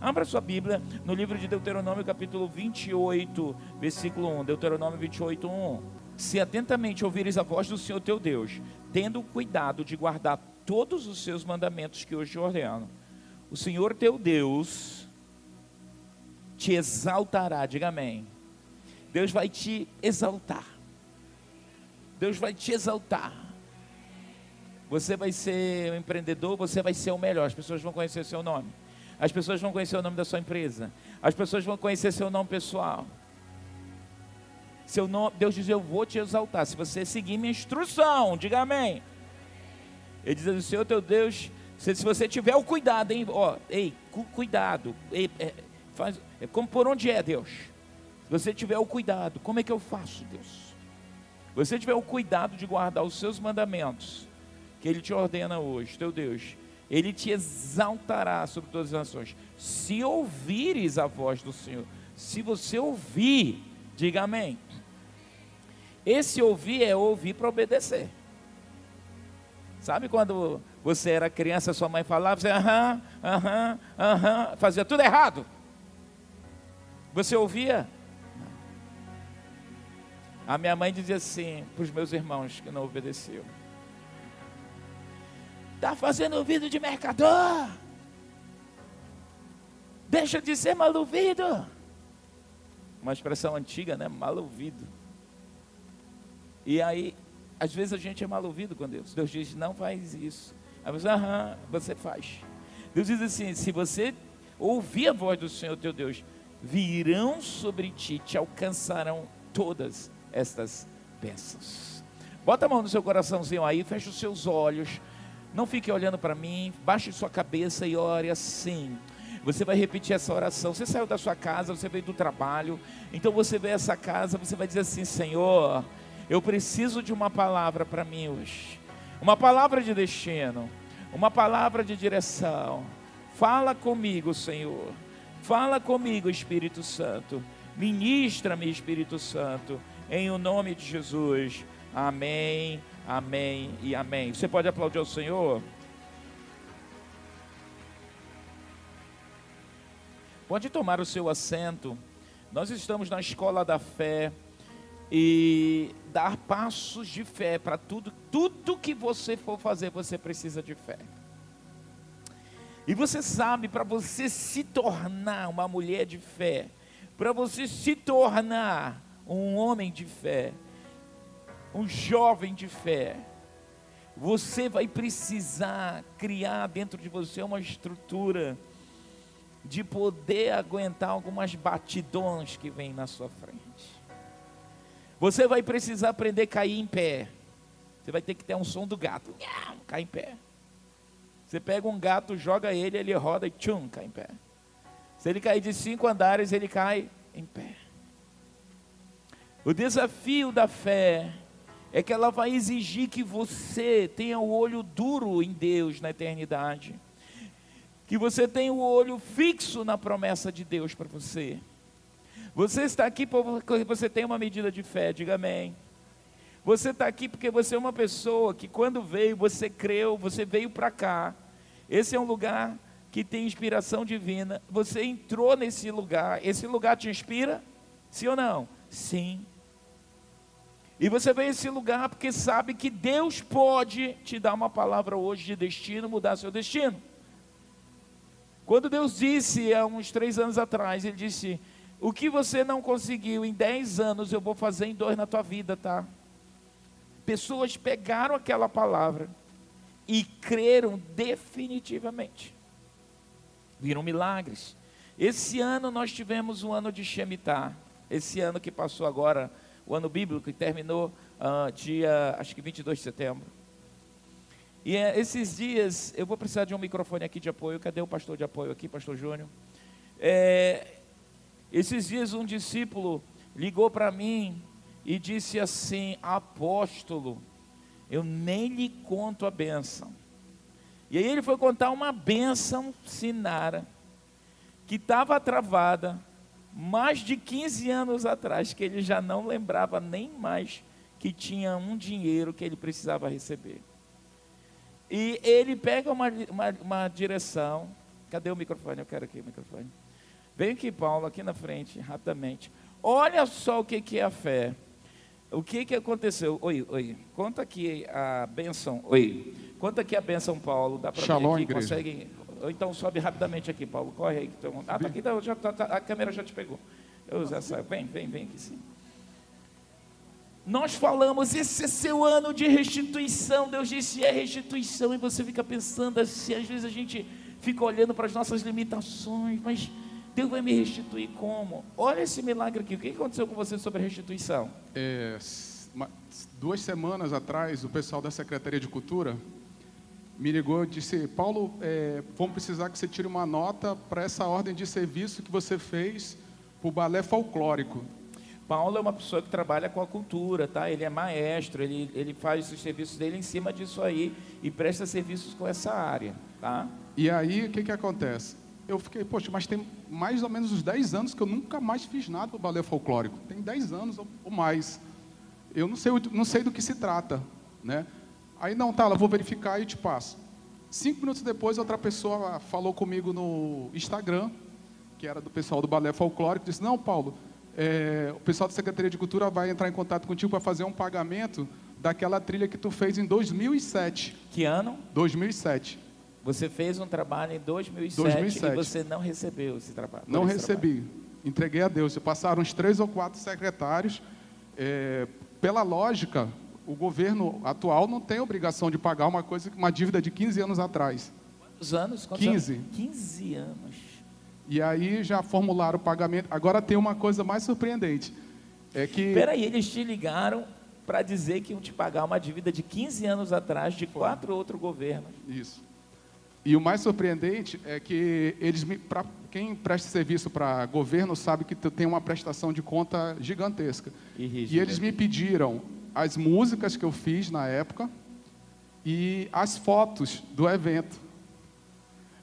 Abra sua Bíblia no livro de Deuteronômio, capítulo 28, versículo 1. Deuteronômio 28, 1. Se atentamente ouvires a voz do Senhor teu Deus, tendo cuidado de guardar todos os seus mandamentos que hoje te ordeno, o Senhor teu Deus te exaltará, diga amém. Deus vai te exaltar. Deus vai te exaltar. Você vai ser um empreendedor, você vai ser o melhor. As pessoas vão conhecer seu nome. As pessoas vão conhecer o nome da sua empresa. As pessoas vão conhecer seu nome pessoal. Seu nome, Deus diz: Eu vou te exaltar. Se você seguir minha instrução, diga amém. Ele diz: O Senhor teu Deus, se, se você tiver o cuidado, hein? Ó, ei, cu, cuidado. Ei, é, faz, é como por onde é, Deus? Se você tiver o cuidado, como é que eu faço, Deus? Você tiver o cuidado de guardar os seus mandamentos, que Ele te ordena hoje, teu Deus, Ele te exaltará sobre todas as nações. Se ouvires a voz do Senhor, se você ouvir, diga amém. Esse ouvir é ouvir para obedecer. Sabe quando você era criança, sua mãe falava, você aham, aham, aham, fazia tudo errado. Você ouvia? A minha mãe dizia assim para os meus irmãos que não obedeciam. Está fazendo ouvido de mercador. Deixa de ser mal ouvido. Uma expressão antiga, né? Mal ouvido. E aí, às vezes a gente é mal ouvido com Deus. Deus diz, não faz isso. Aí você, aham, você faz. Deus diz assim: se você ouvir a voz do Senhor teu Deus, virão sobre ti, te alcançarão todas estas bênçãos. Bota a mão no seu coraçãozinho aí, fecha os seus olhos. Não fique olhando para mim, baixe sua cabeça e ore assim. Você vai repetir essa oração. Você saiu da sua casa, você veio do trabalho. Então você veio essa casa, você vai dizer assim: Senhor, eu preciso de uma palavra para mim hoje. Uma palavra de destino, uma palavra de direção. Fala comigo, Senhor. Fala comigo, Espírito Santo. Ministra-me, Espírito Santo. Em o nome de Jesus. Amém, amém e amém. Você pode aplaudir ao Senhor? Pode tomar o seu assento. Nós estamos na escola da fé e dar passos de fé para tudo, tudo que você for fazer, você precisa de fé. E você sabe, para você se tornar uma mulher de fé, para você se tornar um homem de fé, um jovem de fé, você vai precisar criar dentro de você uma estrutura de poder aguentar algumas batidões que vêm na sua frente. Você vai precisar aprender a cair em pé. Você vai ter que ter um som do gato. Cai em pé. Você pega um gato, joga ele, ele roda e tchum, cai em pé. Se ele cair de cinco andares, ele cai em pé. O desafio da fé é que ela vai exigir que você tenha o olho duro em Deus na eternidade que você tem o olho fixo na promessa de Deus para você. Você está aqui porque você tem uma medida de fé, diga amém. Você está aqui porque você é uma pessoa que quando veio, você creu, você veio para cá. Esse é um lugar que tem inspiração divina. Você entrou nesse lugar. Esse lugar te inspira? Sim ou não? Sim. E você veio a esse lugar porque sabe que Deus pode te dar uma palavra hoje de destino, mudar seu destino. Quando Deus disse há uns três anos atrás, Ele disse: O que você não conseguiu em dez anos, eu vou fazer em dois na tua vida, tá? Pessoas pegaram aquela palavra e creram definitivamente. Viram milagres. Esse ano nós tivemos um ano de Shemitah. Esse ano que passou agora, o ano bíblico, que terminou uh, dia, acho que 22 de setembro. E é, esses dias, eu vou precisar de um microfone aqui de apoio. Cadê o pastor de apoio aqui, pastor Júnior? É, esses dias, um discípulo ligou para mim e disse assim: Apóstolo, eu nem lhe conto a bênção. E aí ele foi contar uma bênção sinara, que estava travada mais de 15 anos atrás, que ele já não lembrava nem mais que tinha um dinheiro que ele precisava receber. E ele pega uma, uma, uma direção Cadê o microfone? Eu quero aqui o microfone. Vem aqui, Paulo, aqui na frente, rapidamente. Olha só o que, que é a fé. O que, que aconteceu? Oi, oi. Conta aqui a benção. Oi. Conta aqui a benção, Paulo. Dá para ver aqui? Igreja. Consegue? Então sobe rapidamente aqui, Paulo. Corre aí. Então... Ah, tá aqui, tá, já, tá, tá, a câmera já te pegou. Eu já saio. Vem, vem, vem aqui sim. Nós falamos, esse é seu ano de restituição. Deus disse, é restituição. E você fica pensando assim, às vezes a gente fica olhando para as nossas limitações, mas Deus vai me restituir como? Olha esse milagre aqui. O que aconteceu com você sobre a restituição? É, uma, duas semanas atrás, o pessoal da Secretaria de Cultura me ligou e disse: Paulo, é, vamos precisar que você tire uma nota para essa ordem de serviço que você fez para o balé folclórico. Paulo é uma pessoa que trabalha com a cultura, tá? Ele é maestro, ele, ele faz os serviços dele em cima disso aí e presta serviços com essa área, tá? E aí, o que, que acontece? Eu fiquei, poxa, mas tem mais ou menos uns 10 anos que eu nunca mais fiz nada para o balé folclórico. Tem 10 anos ou mais. Eu não sei, não sei do que se trata, né? Aí, não, tá, eu vou verificar e te passo. Cinco minutos depois, outra pessoa falou comigo no Instagram, que era do pessoal do balé folclórico, disse, não, Paulo, é, o pessoal da Secretaria de Cultura vai entrar em contato contigo para fazer um pagamento daquela trilha que tu fez em 2007. Que ano? 2007. Você fez um trabalho em 2007, 2007. e você não recebeu esse trabalho. Não recebi. Trabalho. Entreguei a Deus. Passaram uns três ou quatro secretários. É, pela lógica, o governo atual não tem obrigação de pagar uma coisa, uma dívida de 15 anos atrás. Quantos anos? Quantos 15. Anos? 15 anos. E aí já formularam o pagamento. Agora tem uma coisa mais surpreendente. É que. Peraí, eles te ligaram para dizer que iam te pagar uma dívida de 15 anos atrás de quatro outros governos. Isso. E o mais surpreendente é que eles, para quem presta serviço para governo sabe que tem uma prestação de conta gigantesca. E, e eles me pediram as músicas que eu fiz na época e as fotos do evento.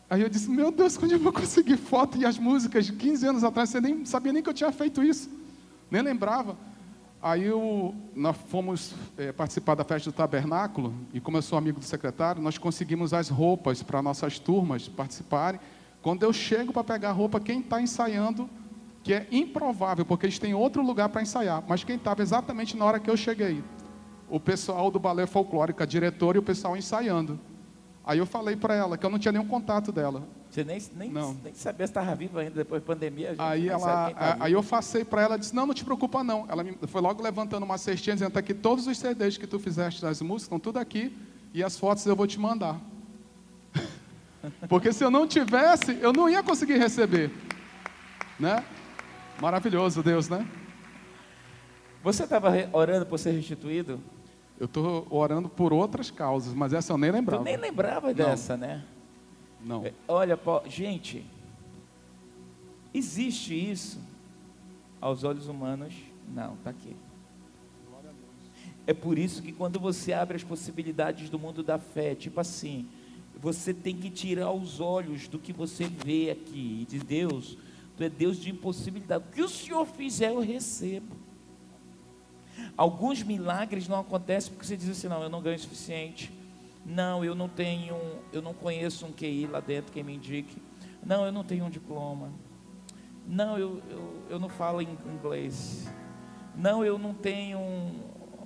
Aí eu disse, meu Deus, quando eu vou conseguir foto e as músicas de 15 anos atrás? Você nem sabia nem que eu tinha feito isso. Nem lembrava. Aí eu, nós fomos é, participar da festa do tabernáculo, e como eu sou amigo do secretário, nós conseguimos as roupas para nossas turmas participarem. Quando eu chego para pegar a roupa, quem está ensaiando, que é improvável, porque eles têm outro lugar para ensaiar, mas quem estava exatamente na hora que eu cheguei? O pessoal do balé folclórico, a diretora e o pessoal ensaiando. Aí eu falei para ela que eu não tinha nenhum contato dela. Você nem, nem, não. nem sabia se estava viva ainda depois da pandemia. aí, ela, tá aí eu passei para ela e disse: Não, não te preocupa, não. Ela me, foi logo levantando uma cestinha dizendo: Está aqui todos os CDs que tu fizeste das músicas, estão tudo aqui e as fotos eu vou te mandar. Porque se eu não tivesse, eu não ia conseguir receber. Né? Maravilhoso Deus, né? Você estava orando por ser restituído? Eu estou orando por outras causas, mas essa eu nem lembrava. Eu nem lembrava dessa, né? Não. É, olha, gente, existe isso aos olhos humanos? Não, está aqui. É por isso que quando você abre as possibilidades do mundo da fé, tipo assim, você tem que tirar os olhos do que você vê aqui de Deus. Tu é Deus de impossibilidade. O que o Senhor fizer, eu recebo. Alguns milagres não acontecem porque você diz assim: não, eu não ganho o suficiente. Não, eu não tenho, eu não conheço um QI lá dentro que me indique. Não, eu não tenho um diploma. Não, eu, eu, eu não falo inglês. Não, eu não tenho,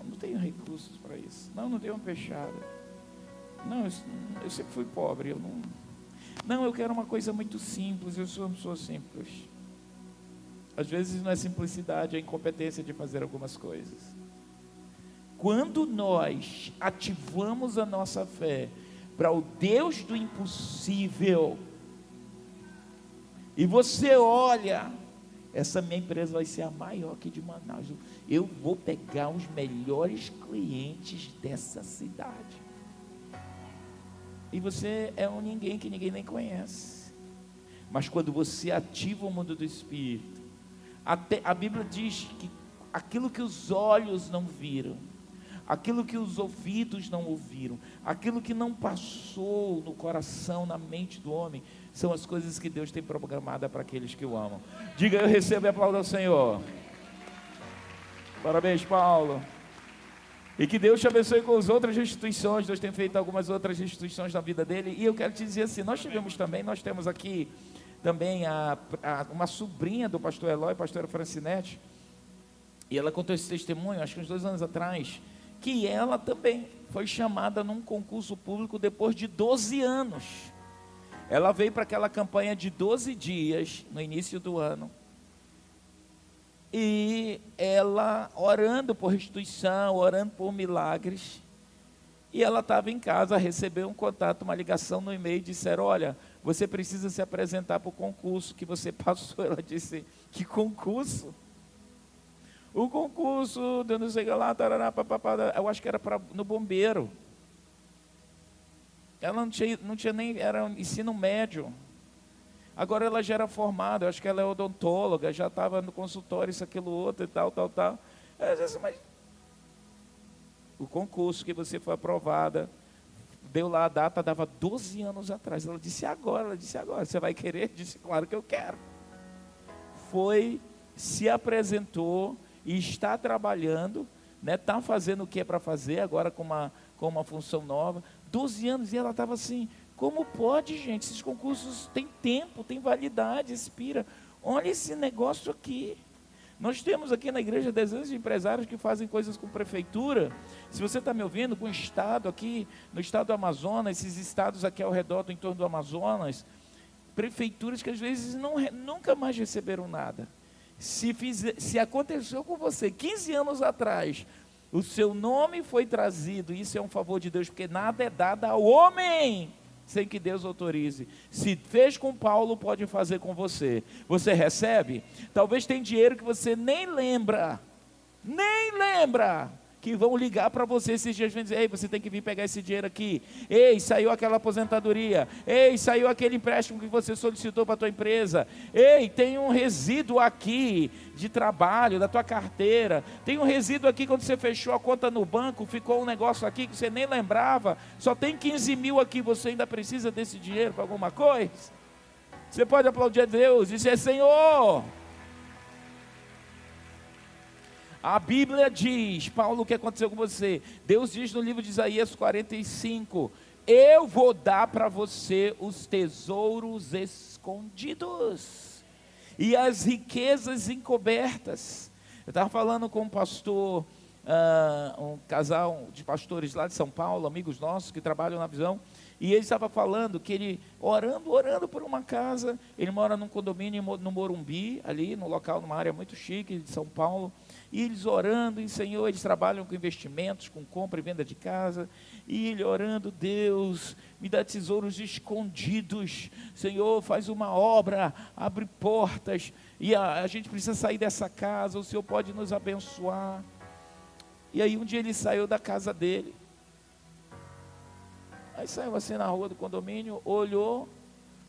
não tenho recursos para isso. Não, não tenho uma fechada. Não, eu, eu sempre fui pobre. Eu não, não, eu quero uma coisa muito simples. Eu sou uma pessoa simples. Às vezes não é simplicidade, é incompetência de fazer algumas coisas. Quando nós ativamos a nossa fé para o Deus do impossível, e você olha, essa minha empresa vai ser a maior aqui de Manaus. Eu vou pegar os melhores clientes dessa cidade. E você é um ninguém que ninguém nem conhece. Mas quando você ativa o mundo do Espírito, até, a Bíblia diz que aquilo que os olhos não viram, aquilo que os ouvidos não ouviram, aquilo que não passou no coração, na mente do homem, são as coisas que Deus tem programada para aqueles que o amam. Diga, eu recebo e aplaudo ao Senhor. Parabéns, Paulo. E que Deus te abençoe com as outras instituições. Deus tem feito algumas outras instituições na vida dele. E eu quero te dizer assim: nós tivemos também, nós temos aqui também a, a, uma sobrinha do pastor Eloy, pastora Francinete. E ela contou esse testemunho, acho que uns dois anos atrás, que ela também foi chamada num concurso público depois de 12 anos. Ela veio para aquela campanha de 12 dias no início do ano. E ela orando por restituição, orando por milagres. E ela estava em casa, recebeu um contato, uma ligação no e-mail disseram: Olha, você precisa se apresentar para o concurso que você passou. Ela disse: Que concurso? O concurso, não sei lá, tarará, papapá, eu acho que era pra, no bombeiro. Ela não tinha, não tinha nem, era ensino médio. Agora ela já era formada, eu acho que ela é odontóloga, já estava no consultório, isso, aquilo, outro e tal, tal, tal. Eu disse, mas o concurso que você foi aprovada, deu lá a data, dava 12 anos atrás. Ela disse agora, ela disse agora, você vai querer? Disse, claro que eu quero. Foi, se apresentou e está trabalhando, né? Está fazendo o que é para fazer agora com uma, com uma função nova. 12 anos e ela estava assim, como pode, gente? Esses concursos têm tempo, têm validade, expira. Olha esse negócio aqui. Nós temos aqui na igreja dezenas de empresários que fazem coisas com prefeitura. Se você está me ouvindo, com o estado aqui, no estado do Amazonas, esses estados aqui ao redor do entorno do Amazonas, prefeituras que às vezes não, nunca mais receberam nada. Se, se aconteceu com você 15 anos atrás, o seu nome foi trazido, isso é um favor de Deus, porque nada é dado ao homem sem que Deus autorize. Se fez com Paulo, pode fazer com você. Você recebe? Talvez tem dinheiro que você nem lembra. Nem lembra que vão ligar para você esses dias e dizer: Ei, você tem que vir pegar esse dinheiro aqui. Ei, saiu aquela aposentadoria. Ei, saiu aquele empréstimo que você solicitou para a tua empresa. Ei, tem um resíduo aqui de trabalho, da tua carteira. Tem um resíduo aqui quando você fechou a conta no banco, ficou um negócio aqui que você nem lembrava. Só tem 15 mil aqui, você ainda precisa desse dinheiro para alguma coisa? Você pode aplaudir a Deus e dizer: Senhor. A Bíblia diz, Paulo, o que aconteceu com você? Deus diz no livro de Isaías 45: Eu vou dar para você os tesouros escondidos e as riquezas encobertas. Eu estava falando com um pastor, uh, um casal de pastores lá de São Paulo, amigos nossos que trabalham na visão, e ele estava falando que ele, orando, orando por uma casa, ele mora num condomínio no Morumbi, ali, no local, numa área muito chique de São Paulo, e eles orando, e Senhor, eles trabalham com investimentos, com compra e venda de casa, e ele orando, Deus, me dá tesouros escondidos, Senhor, faz uma obra, abre portas, e a, a gente precisa sair dessa casa, o Senhor pode nos abençoar. E aí um dia ele saiu da casa dele, aí saiu assim na rua do condomínio, olhou,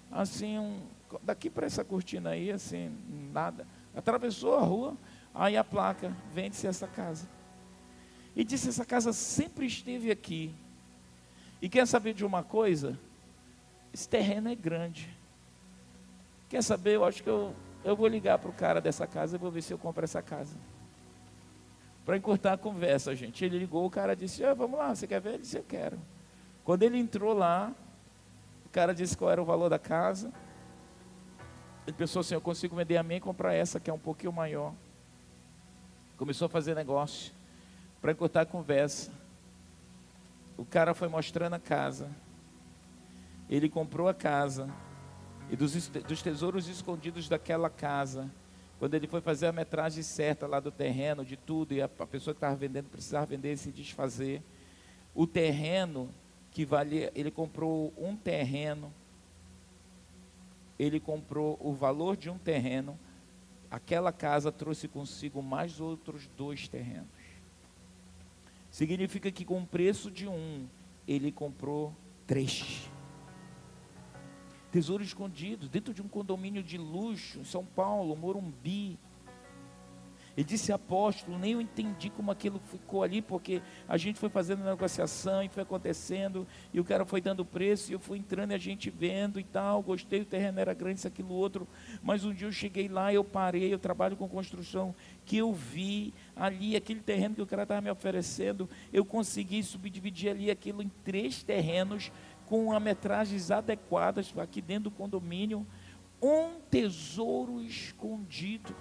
assim, um, daqui para essa cortina aí, assim, nada, atravessou a rua, Aí a placa, vende-se essa casa. E disse: essa casa sempre esteve aqui. E quer saber de uma coisa? Esse terreno é grande. Quer saber? Eu acho que eu, eu vou ligar para o cara dessa casa e vou ver se eu compro essa casa. Para encurtar a conversa, gente. Ele ligou, o cara disse: ah, Vamos lá, você quer ver? Ele disse: Eu quero. Quando ele entrou lá, o cara disse qual era o valor da casa. Ele pensou assim: Eu consigo vender a minha e comprar essa que é um pouquinho maior. Começou a fazer negócio. Para encurtar a conversa. O cara foi mostrando a casa. Ele comprou a casa. E dos, dos tesouros escondidos daquela casa. Quando ele foi fazer a metragem certa lá do terreno, de tudo, e a, a pessoa que estava vendendo precisava vender e se desfazer. O terreno que valia, ele comprou um terreno. Ele comprou o valor de um terreno aquela casa trouxe consigo mais outros dois terrenos. Significa que com o preço de um, ele comprou três. Tesouro escondido dentro de um condomínio de luxo em São Paulo, Morumbi. Ele disse, apóstolo, nem eu entendi como aquilo ficou ali, porque a gente foi fazendo negociação e foi acontecendo, e o cara foi dando preço, e eu fui entrando e a gente vendo e tal, gostei, o terreno era grande, isso, aquilo, outro, mas um dia eu cheguei lá, eu parei, eu trabalho com construção, que eu vi ali, aquele terreno que o cara estava me oferecendo, eu consegui subdividir ali aquilo em três terrenos, com metragens adequadas, aqui dentro do condomínio, um tesouro escondido.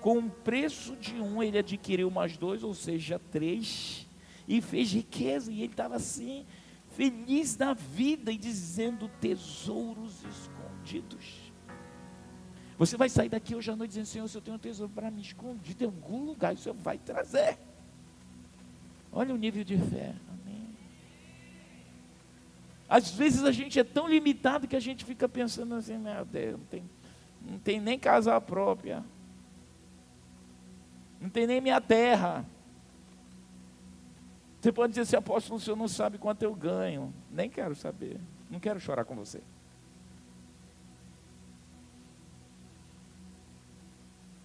Com o preço de um, ele adquiriu mais dois, ou seja, três, e fez riqueza. E ele estava assim, feliz da vida e dizendo tesouros escondidos. Você vai sair daqui hoje à noite dizendo: Senhor, se eu tenho um tesouro para me escondido em algum lugar, o Senhor vai trazer. Olha o nível de fé. Amém. Às vezes a gente é tão limitado que a gente fica pensando assim: meu Deus, não tem, não tem nem casa própria não tem nem minha terra. Você pode dizer assim, apóstolo, o senhor não sabe quanto eu ganho. Nem quero saber. Não quero chorar com você.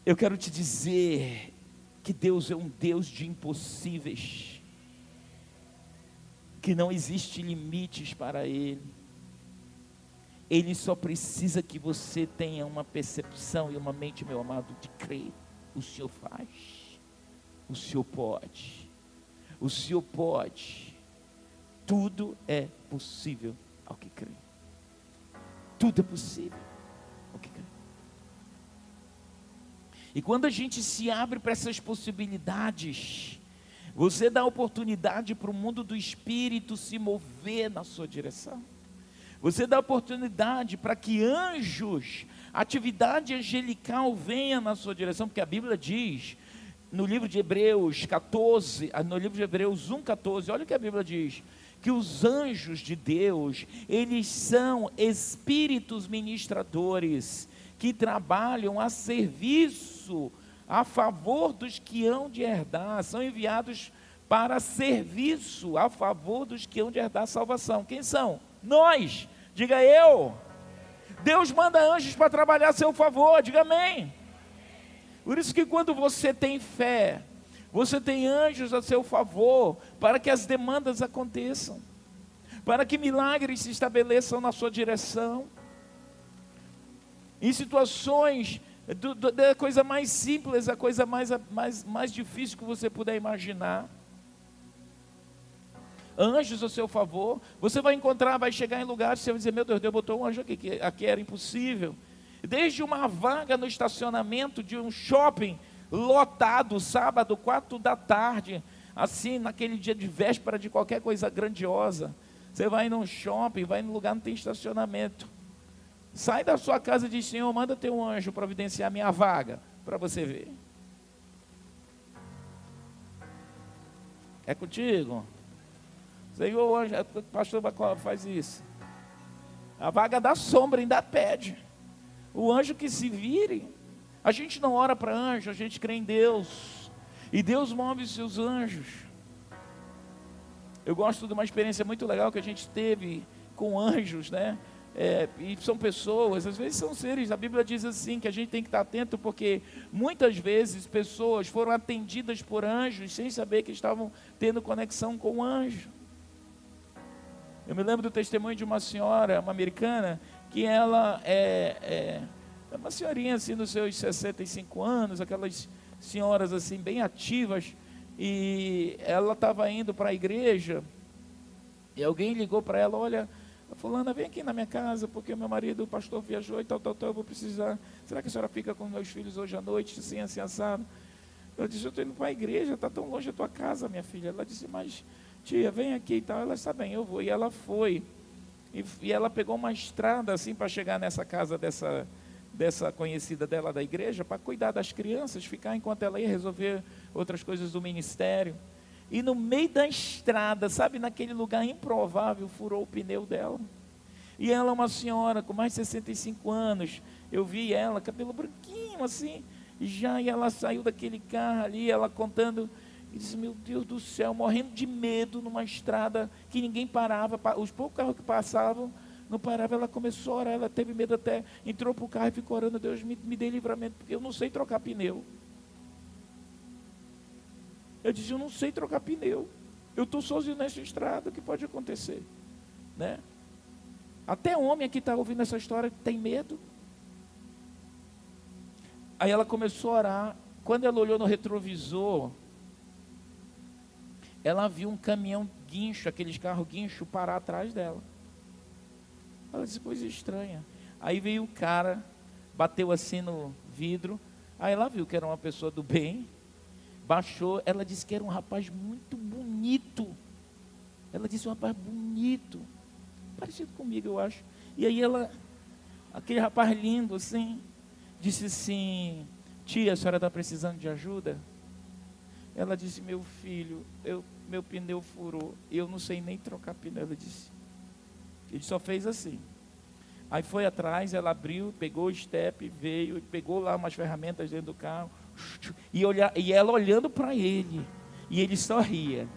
Eu quero te dizer que Deus é um Deus de impossíveis. Que não existe limites para Ele. Ele só precisa que você tenha uma percepção e uma mente, meu amado, de crer o Senhor faz. O Senhor pode. O Senhor pode. Tudo é possível ao que crê. Tudo é possível ao que crê. E quando a gente se abre para essas possibilidades, você dá oportunidade para o mundo do espírito se mover na sua direção. Você dá oportunidade para que anjos atividade angelical venha na sua direção, porque a Bíblia diz, no livro de Hebreus 14, ah, no livro de Hebreus 1,14, olha o que a Bíblia diz, que os anjos de Deus, eles são espíritos ministradores, que trabalham a serviço, a favor dos que hão de herdar, são enviados para serviço, a favor dos que hão de herdar a salvação. Quem são? Nós, diga eu. Deus manda anjos para trabalhar a seu favor, diga amém. Por isso que quando você tem fé, você tem anjos a seu favor para que as demandas aconteçam, para que milagres se estabeleçam na sua direção. Em situações do, do, da coisa mais simples, a coisa mais, mais, mais difícil que você puder imaginar anjos a seu favor. Você vai encontrar, vai chegar em lugares, você vai dizer, meu Deus, Deus botou um anjo aqui, que aqui era impossível. Desde uma vaga no estacionamento de um shopping lotado, sábado, quatro da tarde, assim, naquele dia de véspera de qualquer coisa grandiosa. Você vai num shopping, vai num lugar não tem estacionamento. Sai da sua casa e diz, Senhor, manda ter um anjo providenciar minha vaga, para você ver. É contigo? Senhor, hoje, o pastor faz isso. A vaga da sombra ainda pede. O anjo que se vire. A gente não ora para anjo, a gente crê em Deus. E Deus move os seus anjos. Eu gosto de uma experiência muito legal que a gente teve com anjos, né? É, e são pessoas, às vezes são seres, a Bíblia diz assim que a gente tem que estar atento porque muitas vezes pessoas foram atendidas por anjos sem saber que estavam tendo conexão com o anjo. Eu me lembro do testemunho de uma senhora, uma americana, que ela é, é, é uma senhorinha assim dos seus 65 anos, aquelas senhoras assim bem ativas, e ela estava indo para a igreja, e alguém ligou para ela, olha, fulana, vem aqui na minha casa, porque meu marido, o pastor, viajou e tal, tal, tal, eu vou precisar. Será que a senhora fica com meus filhos hoje à noite, assim, assim, assado? Eu disse, eu estou indo para a igreja, está tão longe da tua casa, minha filha. Ela disse, mas tia, vem aqui e tal. Ela está bem, eu vou. E ela foi. E, e ela pegou uma estrada assim para chegar nessa casa dessa, dessa conhecida dela da igreja, para cuidar das crianças, ficar enquanto ela ia resolver outras coisas do ministério. E no meio da estrada, sabe, naquele lugar improvável, furou o pneu dela. E ela é uma senhora com mais de 65 anos. Eu vi ela, cabelo branquinho assim, já e ela saiu daquele carro ali, ela contando e disse: Meu Deus do céu, morrendo de medo numa estrada que ninguém parava, os poucos carros que passavam não paravam. Ela começou a orar, ela teve medo até, entrou para o carro e ficou orando: Deus me, me dê livramento, porque eu não sei trocar pneu. Eu disse, eu não sei trocar pneu. Eu estou sozinho nessa estrada, o que pode acontecer? Né? Até homem que está ouvindo essa história tem medo. Aí ela começou a orar. Quando ela olhou no retrovisor, ela viu um caminhão guincho, aqueles carros guincho, parar atrás dela. Ela disse, coisa estranha. Aí veio um cara, bateu assim no vidro. Aí ela viu que era uma pessoa do bem. Baixou, ela disse que era um rapaz muito bonito. Ela disse um rapaz bonito. Parecido comigo, eu acho. E aí ela, aquele rapaz lindo assim, disse assim: Tia, a senhora está precisando de ajuda? Ela disse: Meu filho, eu, meu pneu furou. Eu não sei nem trocar pneu. Ela disse: Ele só fez assim. Aí foi atrás, ela abriu, pegou o step, veio, pegou lá umas ferramentas dentro do carro. E, olhar, e ela olhando para ele. E ele só ria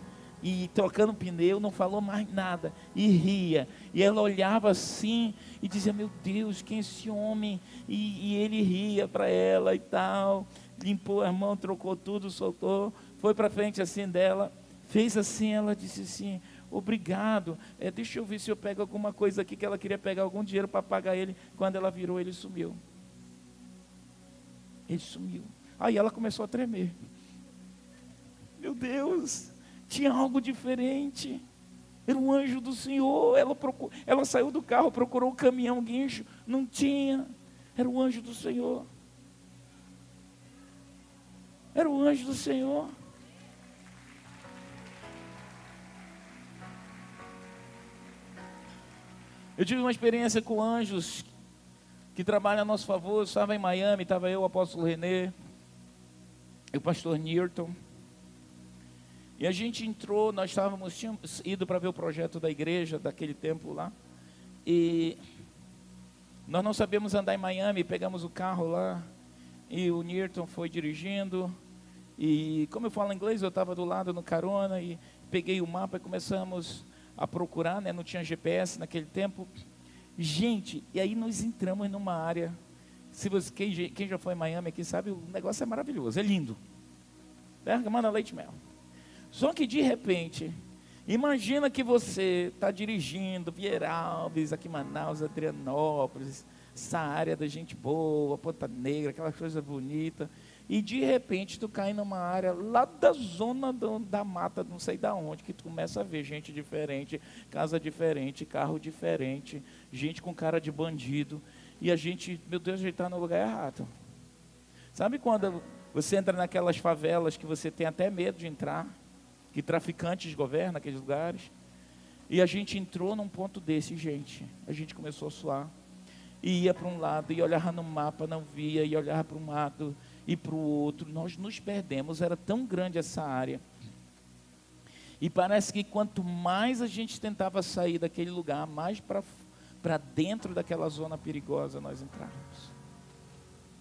e trocando pneu, não falou mais nada e ria. E ela olhava assim e dizia: Meu Deus, quem é esse homem? E, e ele ria para ela e tal. Limpou as mãos, trocou tudo, soltou, foi para frente assim dela, fez assim. Ela disse assim: Obrigado, é, deixa eu ver se eu pego alguma coisa aqui que ela queria pegar algum dinheiro para pagar ele. Quando ela virou, ele sumiu. Ele sumiu. Aí ela começou a tremer. Meu Deus, tinha algo diferente. Era um anjo do Senhor. Ela, procur... ela saiu do carro, procurou o caminhão guincho. Não tinha. Era o anjo do Senhor. Era o anjo do Senhor. Eu tive uma experiência com anjos que trabalham a nosso favor. Eu estava em Miami, estava eu, o apóstolo Renê, e o pastor Newton. E a gente entrou, nós estávamos, tínhamos ido para ver o projeto da igreja daquele tempo lá. E nós não sabíamos andar em Miami, pegamos o carro lá. E o Newton foi dirigindo. E como eu falo inglês, eu estava do lado no carona e peguei o mapa e começamos a procurar, né? Não tinha GPS naquele tempo. Gente, e aí nós entramos numa área. Se você, quem, quem já foi em Miami aqui sabe, o negócio é maravilhoso, é lindo. Bergamana Leite Mel. Só que de repente, imagina que você está dirigindo Vieira Alves, aqui em Manaus, Adrianópolis, essa área da gente boa, Ponta Negra, aquela coisa bonita, e de repente tu cai numa área lá da zona do, da mata, não sei da onde, que tu começa a ver gente diferente, casa diferente, carro diferente, gente com cara de bandido, e a gente, meu Deus, a gente está no lugar errado. Sabe quando você entra naquelas favelas que você tem até medo de entrar? que traficantes governam aqueles lugares. E a gente entrou num ponto desse, gente. A gente começou a suar. E ia para um lado, e olhava no mapa, não via, e olhava para um lado e para o outro. Nós nos perdemos, era tão grande essa área. E parece que quanto mais a gente tentava sair daquele lugar, mais para dentro daquela zona perigosa nós entrávamos.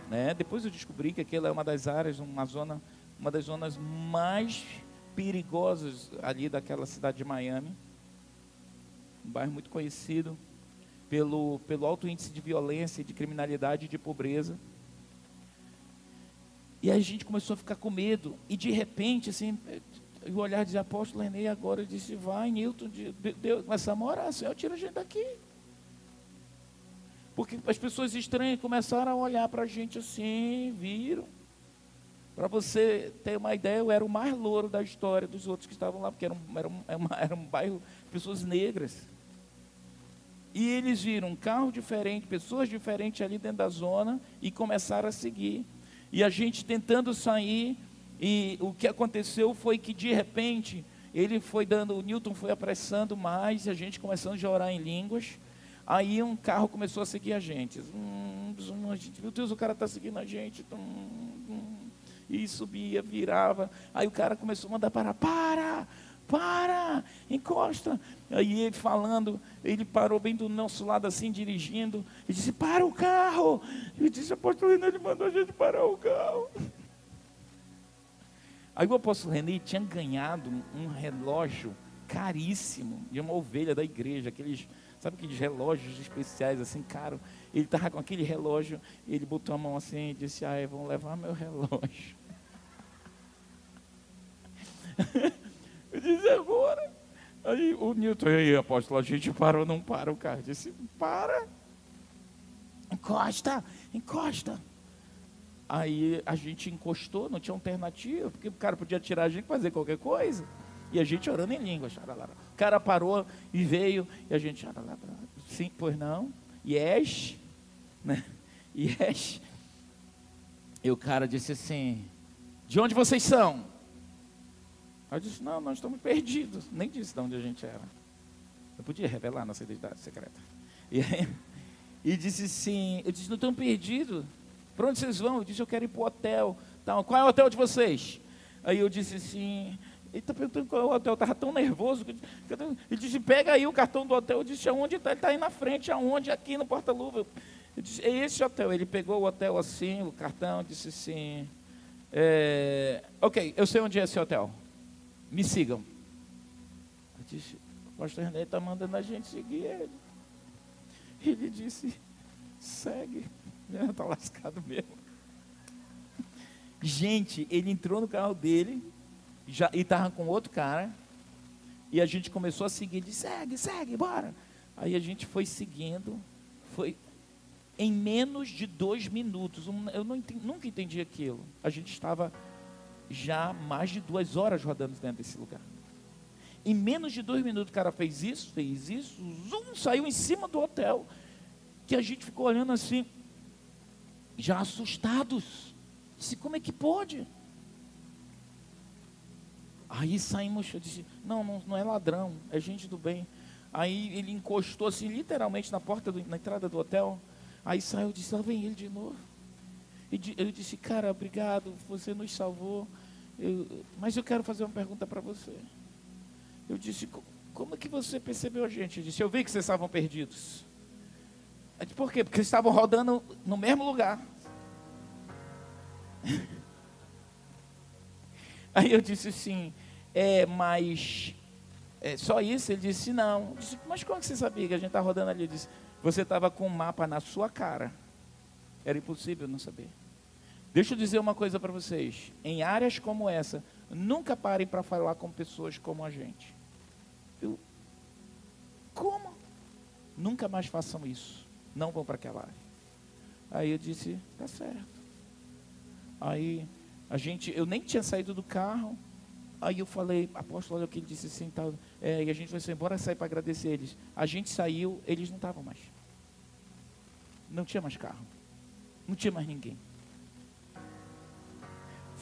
Né? Depois eu descobri que aquela é uma das áreas, uma zona, uma das zonas mais perigosos ali daquela cidade de Miami. Um bairro muito conhecido pelo, pelo alto índice de violência, de criminalidade e de pobreza. E a gente começou a ficar com medo. E de repente, assim, o olhar de apóstolo René agora disse, vai, Newton, Deus, começamos a orar, Senhor, tira a gente daqui. Porque as pessoas estranhas começaram a olhar para a gente assim, viram. Para você ter uma ideia, eu era o mais louro da história dos outros que estavam lá, porque era um, era um, era um bairro de pessoas negras. E eles viram um carro diferente, pessoas diferentes ali dentro da zona e começaram a seguir. E a gente tentando sair, e o que aconteceu foi que de repente ele foi dando, o Newton foi apressando mais, e a gente começando a orar em línguas. Aí um carro começou a seguir a gente. Hum, meu Deus, o cara está seguindo a gente. Hum, e subia, virava. Aí o cara começou a mandar parar, para, para, encosta. Aí ele falando, ele parou bem do nosso lado assim, dirigindo, e disse, para o carro. Eu disse, apóstolo René, ele mandou a gente parar o carro. Aí o apóstolo René tinha ganhado um relógio caríssimo de uma ovelha da igreja, aqueles, sabe aqueles relógios especiais assim, caro. Ele estava com aquele relógio, ele botou a mão assim e disse, ah, vão levar meu relógio. eu disse, agora? Aí o Newton, e aí, apóstolo, a gente para ou não para? O cara disse, para. Encosta, encosta. Aí a gente encostou, não tinha alternativa, porque o cara podia tirar a gente fazer qualquer coisa. E a gente orando em língua. O cara parou e veio, e a gente. Sim, pois não. Yes. Né? Yes. E o cara disse assim: De onde vocês são? Eu disse: Não, nós estamos perdidos. Nem disse de onde a gente era. Eu podia revelar nossa identidade secreta. E, aí, e disse assim: Eu disse: Não estão perdidos. Para onde vocês vão? Eu disse: Eu quero ir para o hotel. Então, qual é o hotel de vocês? Aí eu disse assim: ele está perguntando qual é o hotel, estava tão nervoso. Ele disse, pega aí o cartão do hotel. Eu disse, aonde está? Ele está aí na frente, aonde? Aqui no porta-luva. Eu disse, é esse hotel. Ele pegou o hotel assim, o cartão, disse assim, é, ok, eu sei onde é esse hotel. Me sigam. Eu disse, o pastor René está mandando a gente seguir ele. Ele disse, segue. Está lascado mesmo. Gente, ele entrou no carro dele, já, e estava com outro cara. E a gente começou a seguir, disse, segue, segue, bora. Aí a gente foi seguindo, foi em menos de dois minutos. Eu não entendi, nunca entendi aquilo. A gente estava já mais de duas horas rodando dentro desse lugar. Em menos de dois minutos o cara fez isso, fez isso, zoom, saiu em cima do hotel. Que a gente ficou olhando assim, já assustados. Disse, como é que pode? Aí saímos, eu disse, não, não, não é ladrão, é gente do bem. Aí ele encostou assim, literalmente na porta, do, na entrada do hotel. Aí saiu disse, lá vem ele de novo. Eu disse, cara, obrigado, você nos salvou. Eu, mas eu quero fazer uma pergunta para você. Eu disse, como é que você percebeu a gente? Ele disse, eu vi que vocês estavam perdidos. Eu disse, por quê? Porque eles estavam rodando no mesmo lugar. Aí eu disse assim, é, mas é, só isso? Ele disse, não. Eu disse, mas como que você sabia que a gente está rodando ali? Ele disse, você estava com o um mapa na sua cara. Era impossível não saber. Deixa eu dizer uma coisa para vocês. Em áreas como essa, nunca parem para falar com pessoas como a gente. Eu, como? Nunca mais façam isso. Não vão para aquela área. Aí eu disse, tá certo. Aí a gente, eu nem tinha saído do carro. Aí eu falei, apóstolo, olha o que ele disse assim, tal. É, e a gente vai embora sair para agradecer eles. A gente saiu, eles não estavam mais. Não tinha mais carro. Não tinha mais ninguém.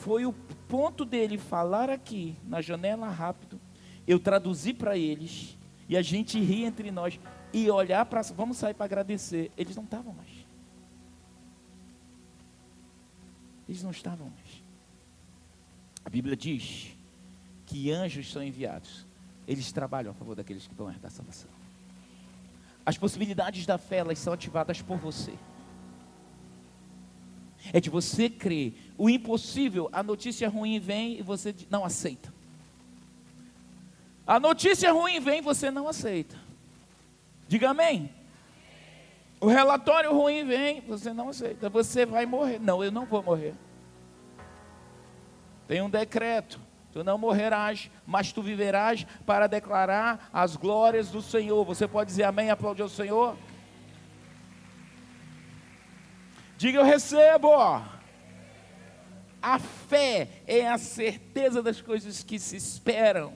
Foi o ponto dele falar aqui, na janela rápido. Eu traduzi para eles. E a gente ri entre nós. E olhar para. Vamos sair para agradecer. Eles não estavam mais. Eles não estavam mais. A Bíblia diz que anjos são enviados. Eles trabalham a favor daqueles que vão herdar a salvação. As possibilidades da fé, elas são ativadas por você. É de você crer. O impossível, a notícia ruim vem e você não aceita. A notícia ruim vem e você não aceita. Diga amém. O relatório ruim vem, você não aceita. Você vai morrer. Não, eu não vou morrer. Tem um decreto. Tu não morrerás, mas tu viverás para declarar as glórias do Senhor. Você pode dizer amém, aplaudir o Senhor? Diga eu recebo. A fé é a certeza das coisas que se esperam.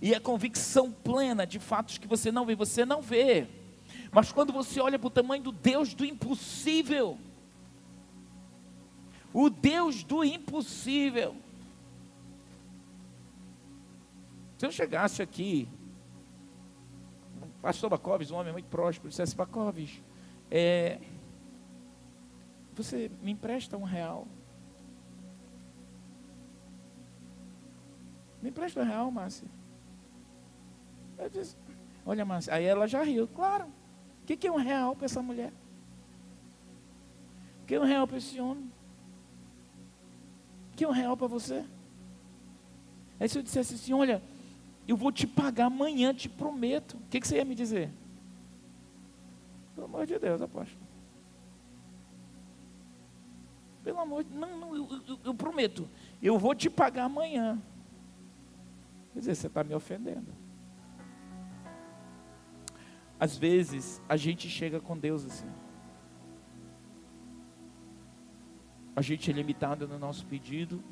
E a convicção plena de fatos que você não vê, você não vê. Mas quando você olha para o tamanho do Deus do impossível, o Deus do impossível, Se eu chegasse aqui, pastor Bacoves, um homem muito próspero, dissesse, Bacoves, é, você me empresta um real? Me empresta um real, Márcia? Eu disse, olha, Márcia, aí ela já riu, claro. O que, que é um real para essa mulher? O que é um real para esse homem? O que é um real para você? Aí se eu dissesse assim, olha, eu vou te pagar amanhã, te prometo. O que, que você ia me dizer? Pelo amor de Deus, apóstolo. Pelo amor de Deus, não, não, eu, eu, eu prometo. Eu vou te pagar amanhã. Quer dizer, você está me ofendendo. Às vezes, a gente chega com Deus assim. A gente é limitado no nosso pedido,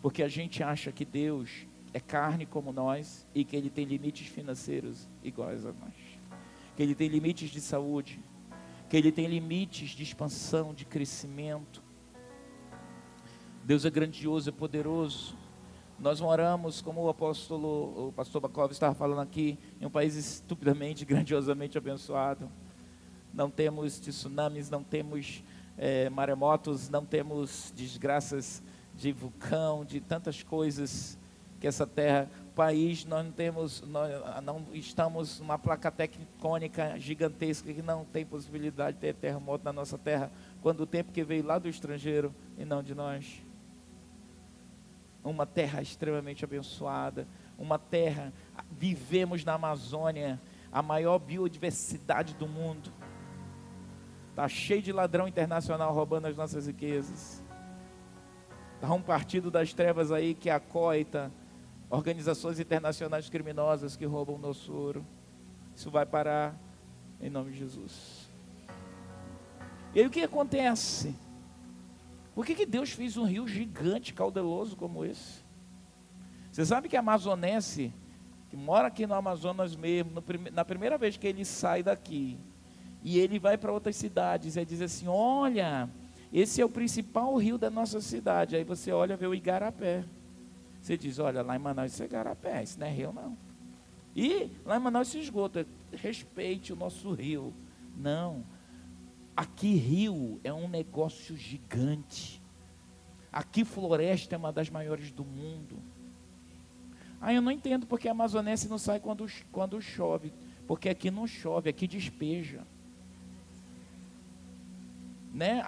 porque a gente acha que Deus é carne como nós e que Ele tem limites financeiros iguais a nós. Que Ele tem limites de saúde, que Ele tem limites de expansão, de crescimento. Deus é grandioso, é poderoso. Nós moramos, como o apóstolo, o pastor Bacov estava falando aqui, em um país estupidamente, grandiosamente abençoado. Não temos tsunamis, não temos é, maremotos, não temos desgraças de vulcão, de tantas coisas que essa terra, país, nós não temos, nós não estamos numa placa tectônica gigantesca que não tem possibilidade de ter terremoto na nossa terra, quando o tempo que veio lá do estrangeiro e não de nós. Uma terra extremamente abençoada, uma terra, vivemos na Amazônia, a maior biodiversidade do mundo. Está cheio de ladrão internacional roubando as nossas riquezas. Está um partido das trevas aí que acoita organizações internacionais criminosas que roubam nosso ouro. Isso vai parar em nome de Jesus. E aí o que acontece? Por que, que Deus fez um rio gigante, caudeloso como esse? Você sabe que a amazonense, que mora aqui no Amazonas mesmo, no, na primeira vez que ele sai daqui, e ele vai para outras cidades, e diz assim: Olha, esse é o principal rio da nossa cidade. Aí você olha, vê o Igarapé. Você diz, olha, lá em Manaus isso é garapé, isso não é rio não. E lá em Manaus se esgota, respeite o nosso rio. Não. Aqui rio é um negócio gigante. Aqui floresta é uma das maiores do mundo. Ah, eu não entendo porque a amazonense não sai quando, quando chove. Porque aqui não chove, aqui despeja né?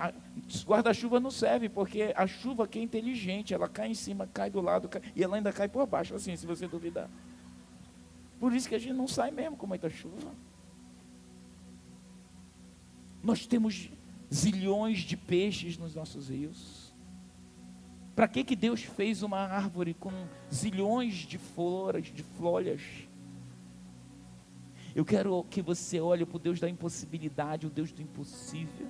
Guarda-chuva não serve, porque a chuva aqui é inteligente, ela cai em cima, cai do lado, cai, e ela ainda cai por baixo, assim, se você duvidar. Por isso que a gente não sai mesmo com muita chuva. Nós temos zilhões de peixes nos nossos rios. Para que, que Deus fez uma árvore com zilhões de flores, de folhas? Eu quero que você olhe para o Deus da impossibilidade, o Deus do impossível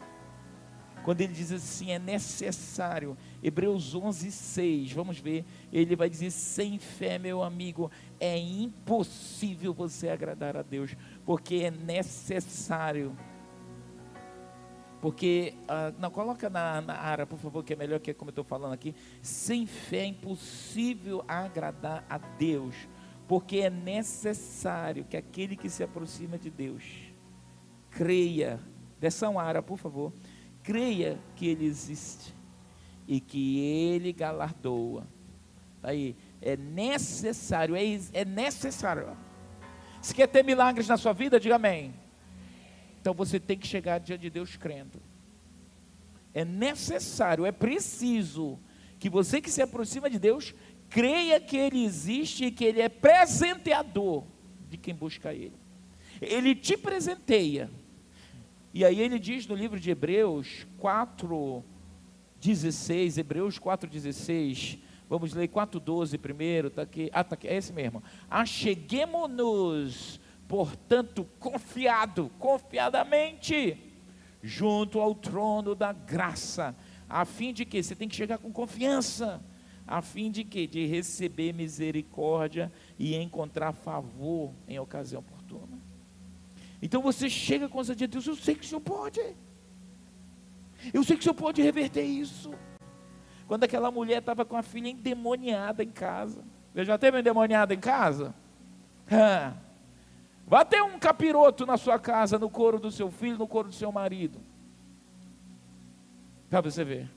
quando ele diz assim, é necessário. Hebreus 11, 6, vamos ver. Ele vai dizer: sem fé, meu amigo, é impossível você agradar a Deus, porque é necessário. Porque, ah, não, coloca na, na área, por favor, que é melhor que como eu estou falando aqui. Sem fé é impossível agradar a Deus, porque é necessário que aquele que se aproxima de Deus creia. Dessa área, por favor creia que Ele existe e que Ele galardoa. Tá aí, é necessário, é, é necessário. Se quer ter milagres na sua vida, diga amém. Então você tem que chegar diante de Deus crendo. É necessário, é preciso que você que se aproxima de Deus creia que Ele existe e que Ele é presenteador de quem busca Ele. Ele te presenteia e aí ele diz no livro de Hebreus 4:16, Hebreus 4:16, vamos ler 4:12 primeiro, tá aqui. Ah, tá aqui, é esse mesmo. Acheguemo-nos, portanto, confiado, confiadamente junto ao trono da graça, a fim de que você tem que chegar com confiança, a fim de que de receber misericórdia e encontrar favor em ocasião oportuna. Então você chega com essa de Deus, eu sei que o Senhor pode. Eu sei que o Senhor pode reverter isso. Quando aquela mulher estava com a filha endemoniada em casa. Você já teve endemoniada em casa? Vá ter um capiroto na sua casa, no couro do seu filho, no couro do seu marido. Para você ver.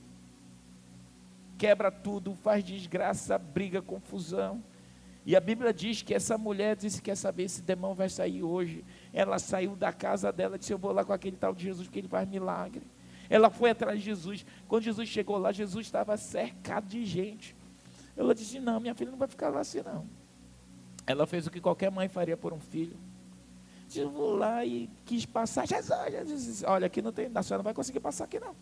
Quebra tudo, faz desgraça, briga, confusão. E a Bíblia diz que essa mulher disse: Quer saber se demão vai sair hoje? Ela saiu da casa dela e disse: Eu vou lá com aquele tal de Jesus, porque ele faz milagre. Ela foi atrás de Jesus. Quando Jesus chegou lá, Jesus estava cercado de gente. Ela disse: Não, minha filha não vai ficar lá assim, não. Ela fez o que qualquer mãe faria por um filho. Eu lá e quis passar. Jesus, Jesus olha, aqui não tem, a senhora não vai conseguir passar aqui, não.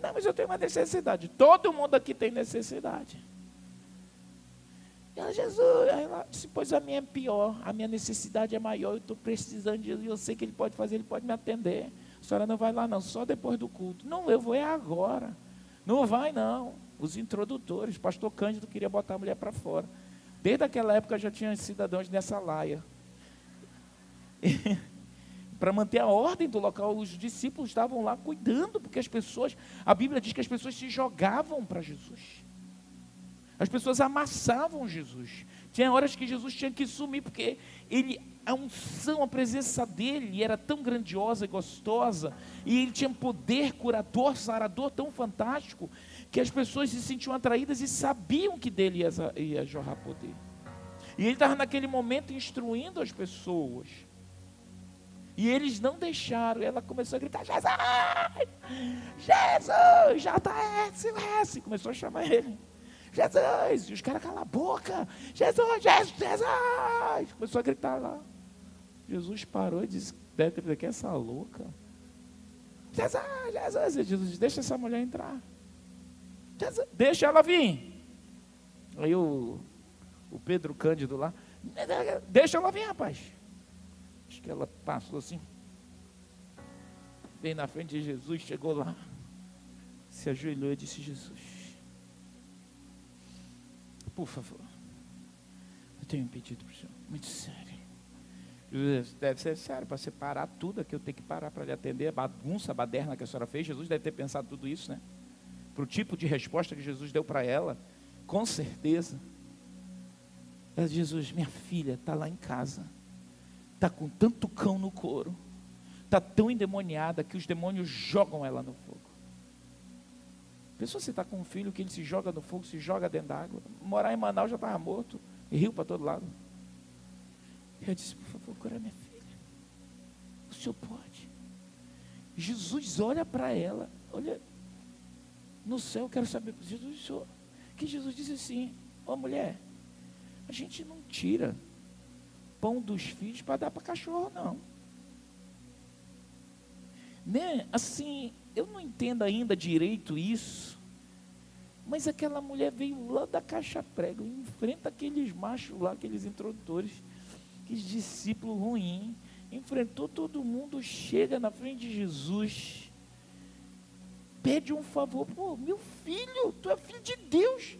Não, mas eu tenho uma necessidade. Todo mundo aqui tem necessidade. ela, Jesus, ela disse, pois a minha é pior, a minha necessidade é maior, eu estou precisando de Jesus, eu sei que Ele pode fazer, Ele pode me atender. A senhora não vai lá não, só depois do culto. Não, eu vou é agora. Não vai não. Os introdutores, pastor Cândido queria botar a mulher para fora. Desde aquela época já tinha cidadãos nessa laia. para manter a ordem do local, os discípulos estavam lá cuidando, porque as pessoas, a Bíblia diz que as pessoas se jogavam para Jesus. As pessoas amassavam Jesus. Tinha horas que Jesus tinha que sumir, porque ele, a unção, a presença dele era tão grandiosa e gostosa, e ele tinha poder curador, sarador tão fantástico, que as pessoas se sentiam atraídas e sabiam que dele ia, ia jorrar poder. E ele estava naquele momento instruindo as pessoas. E eles não deixaram. Ela começou a gritar: Jesus! Jesus! JS! Começou a chamar ele. Jesus! E os caras calam a boca. Jesus, Jesus, Jesus! Começou a gritar lá. Jesus parou e disse: Deve ter que essa louca. Jesus, Jesus! E Jesus disse: Deixa essa mulher entrar. Jesus, deixa ela vir. Aí o, o Pedro Cândido lá: Deixa ela vir, rapaz. Acho que ela passou assim. Bem na frente de Jesus, chegou lá. Se ajoelhou e disse: Jesus por favor. Eu tenho um pedido para o senhor, muito sério. Jesus deve ser sério, para separar tudo que eu tenho que parar para lhe atender, a bagunça, a baderna que a senhora fez. Jesus deve ter pensado tudo isso, né? Para o tipo de resposta que Jesus deu para ela, com certeza. Ela Jesus, minha filha está lá em casa, está com tanto cão no couro, está tão endemoniada que os demônios jogam ela no fogo. Pessoa você está com um filho que ele se joga no fogo, se joga dentro d'água. Morar em Manaus já estava morto, e para todo lado. Eu disse, por favor, cura minha filha. O senhor pode. Jesus olha para ela, olha no céu, eu quero saber, Jesus, senhor, que Jesus disse assim, ó oh, mulher, a gente não tira pão dos filhos para dar para cachorro, não. Né? Assim, eu não entendo ainda direito isso, mas aquela mulher veio lá da caixa prego, enfrenta aqueles machos lá, aqueles introdutores, aqueles discípulos ruins, enfrentou todo mundo, chega na frente de Jesus, pede um favor, pô, meu filho, tu é filho de Deus,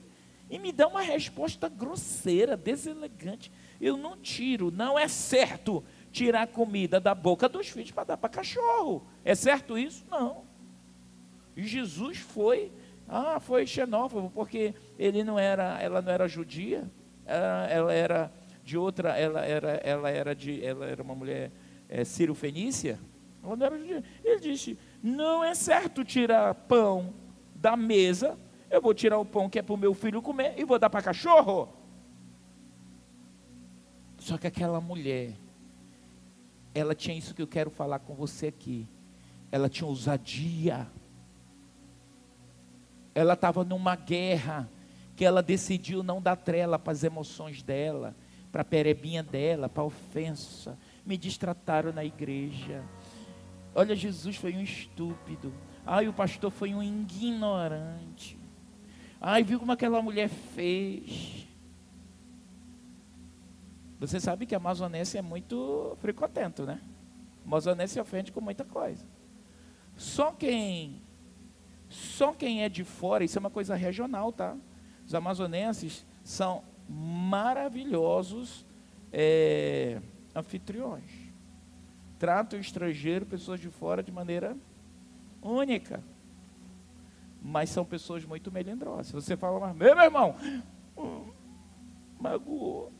e me dá uma resposta grosseira, deselegante. Eu não tiro, não é certo tirar comida da boca dos filhos para dar para cachorro. É certo isso? Não. Jesus foi, ah, foi xenófobo, porque ele não era, ela não era judia, ela, ela era de outra, ela era, ela era de, ela era uma mulher é, sírio-fenícia, ela não era judia. Ele disse: não é certo tirar pão da mesa, eu vou tirar o pão que é para o meu filho comer e vou dar para cachorro. Só que aquela mulher, ela tinha isso que eu quero falar com você aqui. Ela tinha ousadia ela estava numa guerra que ela decidiu não dar trela para as emoções dela, para a perebinha dela, para a ofensa. Me distrataram na igreja. Olha, Jesus foi um estúpido. Ai, o pastor foi um ignorante. Ai, viu como aquela mulher fez. Você sabe que a amazonense é muito fricotento, né? A amazonense ofende com muita coisa. Só quem só quem é de fora, isso é uma coisa regional, tá? Os amazonenses são maravilhosos é, anfitriões. Tratam o estrangeiro, pessoas de fora, de maneira única. Mas são pessoas muito melindrosas. Você fala, mas meu irmão, hum, magoou.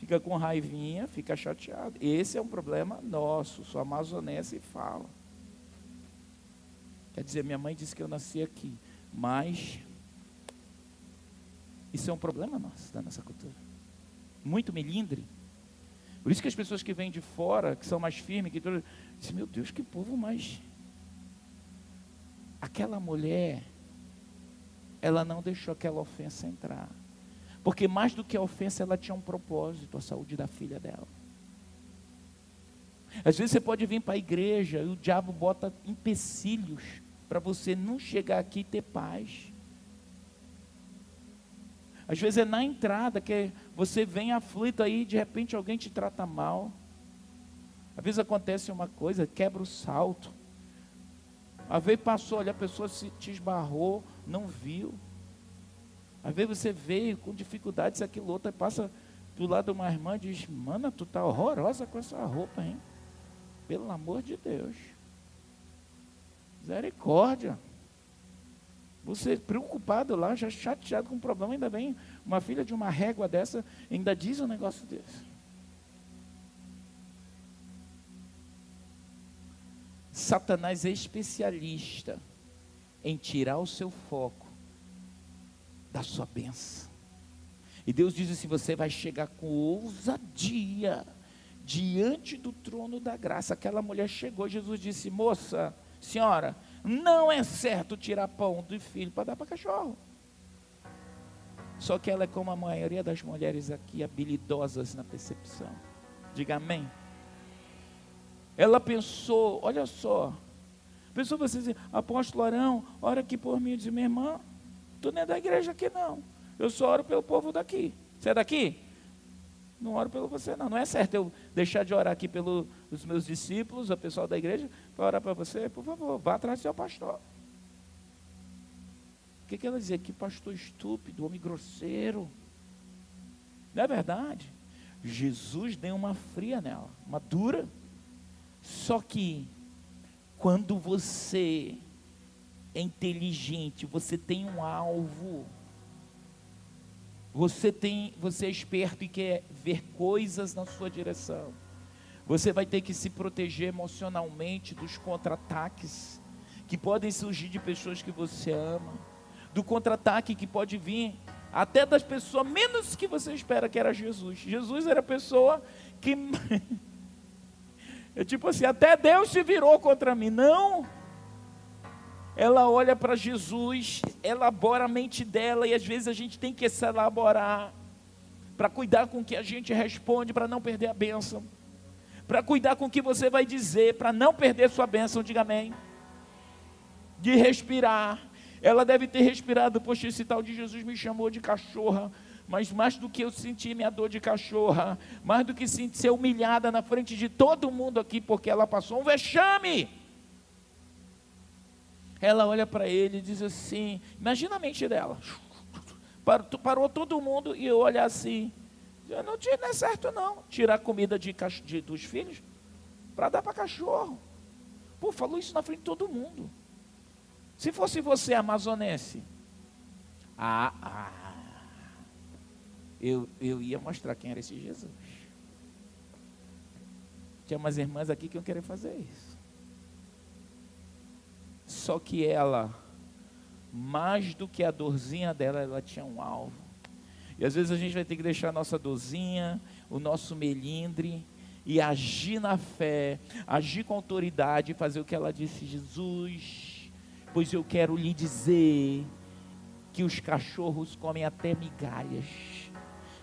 Fica com raivinha, fica chateado. Esse é um problema nosso. Sou amazonense e fala. Quer dizer, minha mãe disse que eu nasci aqui, mas isso é um problema nosso, da nossa cultura. Muito melindre. Por isso que as pessoas que vêm de fora, que são mais firmes, que dizem, meu Deus, que povo mais. Aquela mulher, ela não deixou aquela ofensa entrar. Porque mais do que a ofensa, ela tinha um propósito, a saúde da filha dela. Às vezes você pode vir para a igreja e o diabo bota empecilhos para você não chegar aqui e ter paz. Às vezes é na entrada que você vem aflito aí, de repente alguém te trata mal. Às vezes acontece uma coisa, quebra o salto. Às vezes passou, olha, a pessoa se te esbarrou, não viu. Às vezes você veio com dificuldades, aquilo outro, passa do lado de uma irmã e diz, mana, tu tá horrorosa com essa roupa, hein? Pelo amor de Deus. Misericórdia. Você preocupado lá, já chateado com o problema, ainda vem uma filha de uma régua dessa, ainda diz um negócio desse. Satanás é especialista em tirar o seu foco da sua bênção. E Deus diz assim: você vai chegar com ousadia diante do trono da graça. Aquela mulher chegou, Jesus disse: moça, senhora, não é certo tirar pão do filho para dar para cachorro. Só que ela é como a maioria das mulheres aqui, habilidosas na percepção. Diga amém. Ela pensou, olha só, pensou você dizer, apóstolo Arão, ora aqui por mim, diz minha irmã, tu não é da igreja aqui não, eu só oro pelo povo daqui, você é daqui? Não oro pelo você não, não é certo eu deixar de orar aqui pelos meus discípulos, o pessoal da igreja, para orar para você, por favor, vá atrás do seu pastor. O que, que ela dizia? Que pastor estúpido, homem grosseiro. Não é verdade? Jesus deu uma fria nela, uma dura. Só que quando você é inteligente, você tem um alvo. Você tem, você é esperto e quer ver coisas na sua direção. Você vai ter que se proteger emocionalmente dos contra-ataques que podem surgir de pessoas que você ama, do contra-ataque que pode vir até das pessoas menos que você espera que era Jesus. Jesus era a pessoa que É tipo assim, até Deus se virou contra mim. Não. Ela olha para Jesus, elabora a mente dela e às vezes a gente tem que se elaborar para cuidar com o que a gente responde, para não perder a bênção. Para cuidar com o que você vai dizer, para não perder sua bênção, diga amém. De respirar. Ela deve ter respirado, poxa, esse tal de Jesus me chamou de cachorra mas mais do que eu sentir minha dor de cachorra, mais do que ser humilhada na frente de todo mundo aqui, porque ela passou um vexame. Ela olha para ele e diz assim: imagina a mente dela. Parou todo mundo e eu olhar assim. Eu não, não é certo não. Tirar comida de, de dos filhos para dar para cachorro. Pô, falou isso na frente de todo mundo. Se fosse você amazonense. Ah, ah eu, eu ia mostrar quem era esse Jesus. Tinha umas irmãs aqui que iam querer fazer isso. Só que ela, mais do que a dorzinha dela, ela tinha um alvo. E às vezes a gente vai ter que deixar a nossa dorzinha, o nosso melindre, e agir na fé, agir com autoridade, fazer o que ela disse, Jesus, pois eu quero lhe dizer que os cachorros comem até migalhas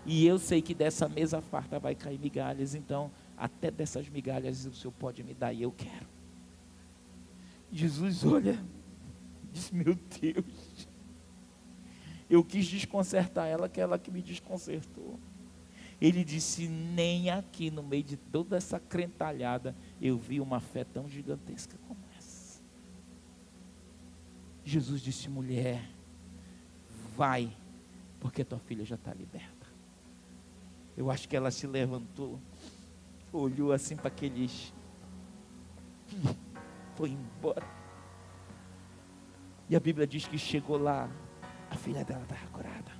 e eu sei que dessa mesa farta vai cair migalhas, então até dessas migalhas o Senhor pode me dar e eu quero. Jesus olha, diz: Meu Deus, eu quis desconcertar ela, que ela que me desconcertou. Ele disse: Nem aqui no meio de toda essa crentalhada eu vi uma fé tão gigantesca como essa. Jesus disse: Mulher, vai, porque tua filha já está liberta. Eu acho que ela se levantou, olhou assim para aqueles. Foi embora. E a Bíblia diz que chegou lá, a filha dela estava curada.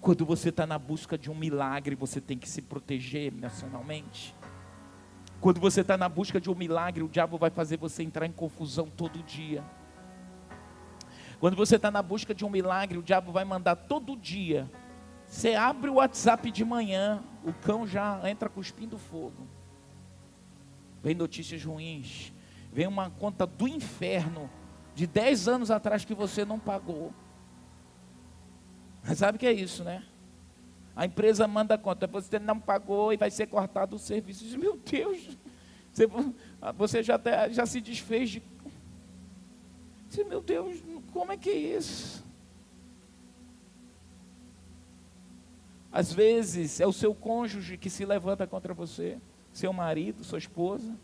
Quando você está na busca de um milagre, você tem que se proteger emocionalmente. Quando você está na busca de um milagre, o diabo vai fazer você entrar em confusão todo dia. Quando você está na busca de um milagre, o diabo vai mandar todo dia você abre o WhatsApp de manhã, o cão já entra cuspindo fogo. Vem notícias ruins. Vem uma conta do inferno de 10 anos atrás que você não pagou. Mas sabe o que é isso, né? A empresa manda a conta, você não pagou e vai ser cortado o serviço. Meu Deus, você, já, já se desfez de. Meu Deus, como é que é isso? Às vezes é o seu cônjuge que se levanta contra você, seu marido, sua esposa.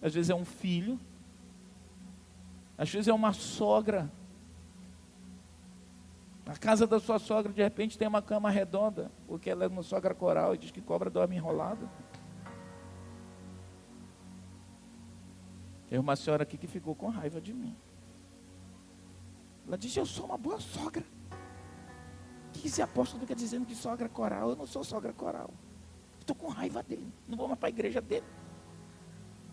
Às vezes é um filho. Às vezes é uma sogra. Na casa da sua sogra, de repente, tem uma cama redonda, porque ela é uma sogra coral e diz que cobra dorme enrolada. Tem uma senhora aqui que ficou com raiva de mim. Ela disse: Eu sou uma boa sogra. O que esse apóstolo fica dizendo que sogra coral? Eu não sou sogra coral. Estou com raiva dele. Não vou mais para a igreja dele.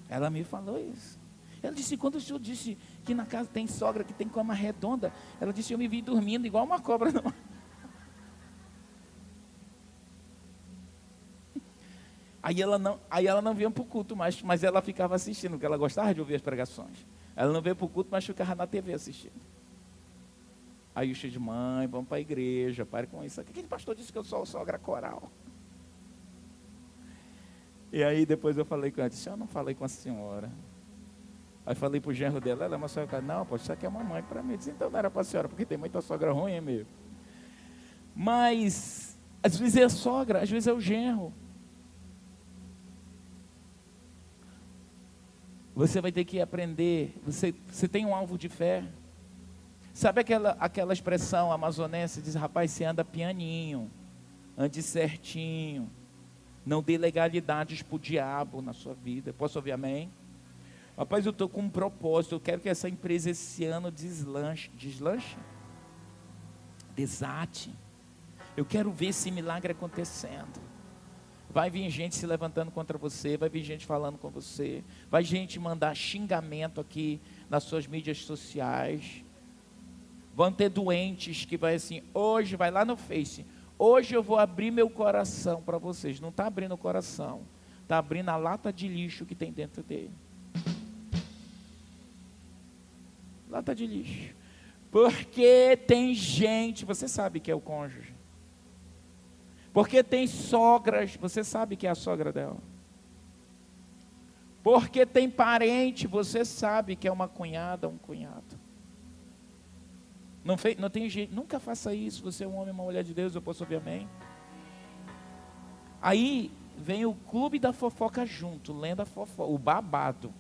Ela me falou isso. Ela disse: quando o senhor disse que na casa tem sogra que tem cama redonda, ela disse: eu me vi dormindo igual uma cobra. Não. Aí ela não, aí ela não vinha para o culto mais, mas ela ficava assistindo, porque ela gostava de ouvir as pregações. Ela não veio para o culto, mas ficava na TV assistindo. Aí o cheio de mãe, vamos para a igreja, pare com isso. Aquele pastor disse que eu sou sogra coral. E aí depois eu falei com ela, disse, eu não falei com a senhora. Aí falei para o genro dela, ela é uma sogra, não, pô, isso aqui é uma mãe para mim. Disse, então não era para a senhora, porque tem muita sogra ruim é mesmo. Mas, às vezes é a sogra, às vezes é o genro. Você vai ter que aprender. Você, você tem um alvo de fé. Sabe aquela, aquela expressão amazonense? Diz, rapaz, você anda pianinho, ande certinho. Não dê legalidades para o diabo na sua vida. Posso ouvir amém? Rapaz, eu estou com um propósito. Eu quero que essa empresa esse ano deslanche. Deslanche? Desate. Eu quero ver esse milagre acontecendo. Vai vir gente se levantando contra você, vai vir gente falando com você, vai gente mandar xingamento aqui nas suas mídias sociais. Vão ter doentes que vai assim, hoje vai lá no Face, hoje eu vou abrir meu coração para vocês. Não está abrindo o coração, está abrindo a lata de lixo que tem dentro dele. Lata de lixo. Porque tem gente, você sabe que é o cônjuge porque tem sogras, você sabe que é a sogra dela. Porque tem parente, você sabe que é uma cunhada, um cunhado. Não, não tem jeito, nunca faça isso. Você é um homem, uma mulher de Deus, eu posso ouvir amém. Aí vem o clube da fofoca junto, lenda fofoca, o babado.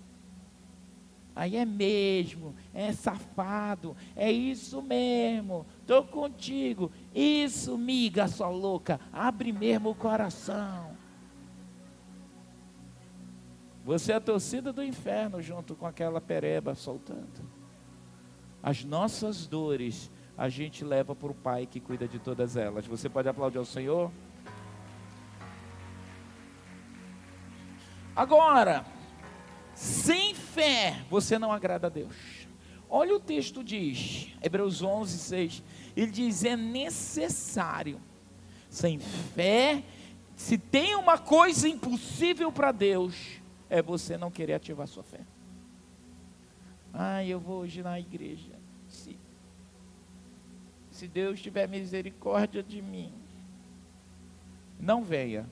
Aí é mesmo, é safado, é isso mesmo, estou contigo. Isso, miga, sua louca, abre mesmo o coração. Você é a torcida do inferno junto com aquela pereba soltando. As nossas dores a gente leva para o Pai que cuida de todas elas. Você pode aplaudir ao Senhor? Agora, sem fé, você não agrada a Deus. Olha o texto diz, Hebreus 11, 6. Ele diz: é necessário. Sem fé, se tem uma coisa impossível para Deus, é você não querer ativar sua fé. Ah, eu vou hoje na igreja. Se, Deus tiver misericórdia de mim, não venha.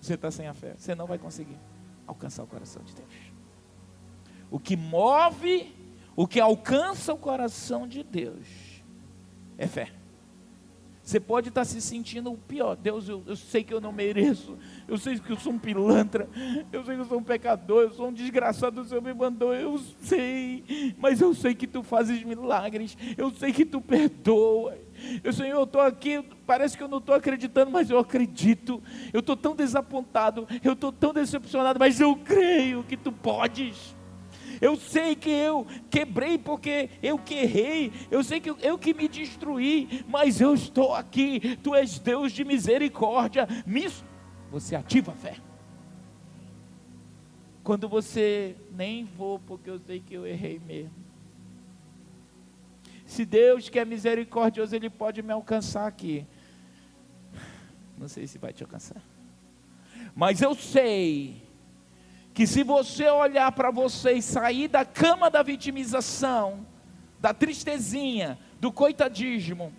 Você está sem a fé. Você não vai conseguir alcançar o coração de Deus. O que move, o que alcança o coração de Deus é fé. Você pode estar se sentindo o pior. Deus, eu, eu, sei que eu não mereço. Eu sei que eu sou um pilantra. Eu sei que eu sou um pecador. Eu sou um desgraçado. O Senhor me mandou. Eu sei. Mas eu sei que tu fazes milagres. Eu sei que tu perdoa. Eu, Senhor, eu estou aqui. Parece que eu não estou acreditando, mas eu acredito. Eu estou tão desapontado. Eu estou tão decepcionado. Mas eu creio que tu podes. Eu sei que eu quebrei porque eu que errei. Eu sei que eu, eu que me destruí, mas eu estou aqui. Tu és Deus de misericórdia. Me... Você ativa a fé. Quando você nem vou porque eu sei que eu errei mesmo. Se Deus que é misericordioso, Ele pode me alcançar aqui. Não sei se vai te alcançar. Mas eu sei que se você olhar para você e sair da cama da vitimização, da tristezinha, do coitadismo,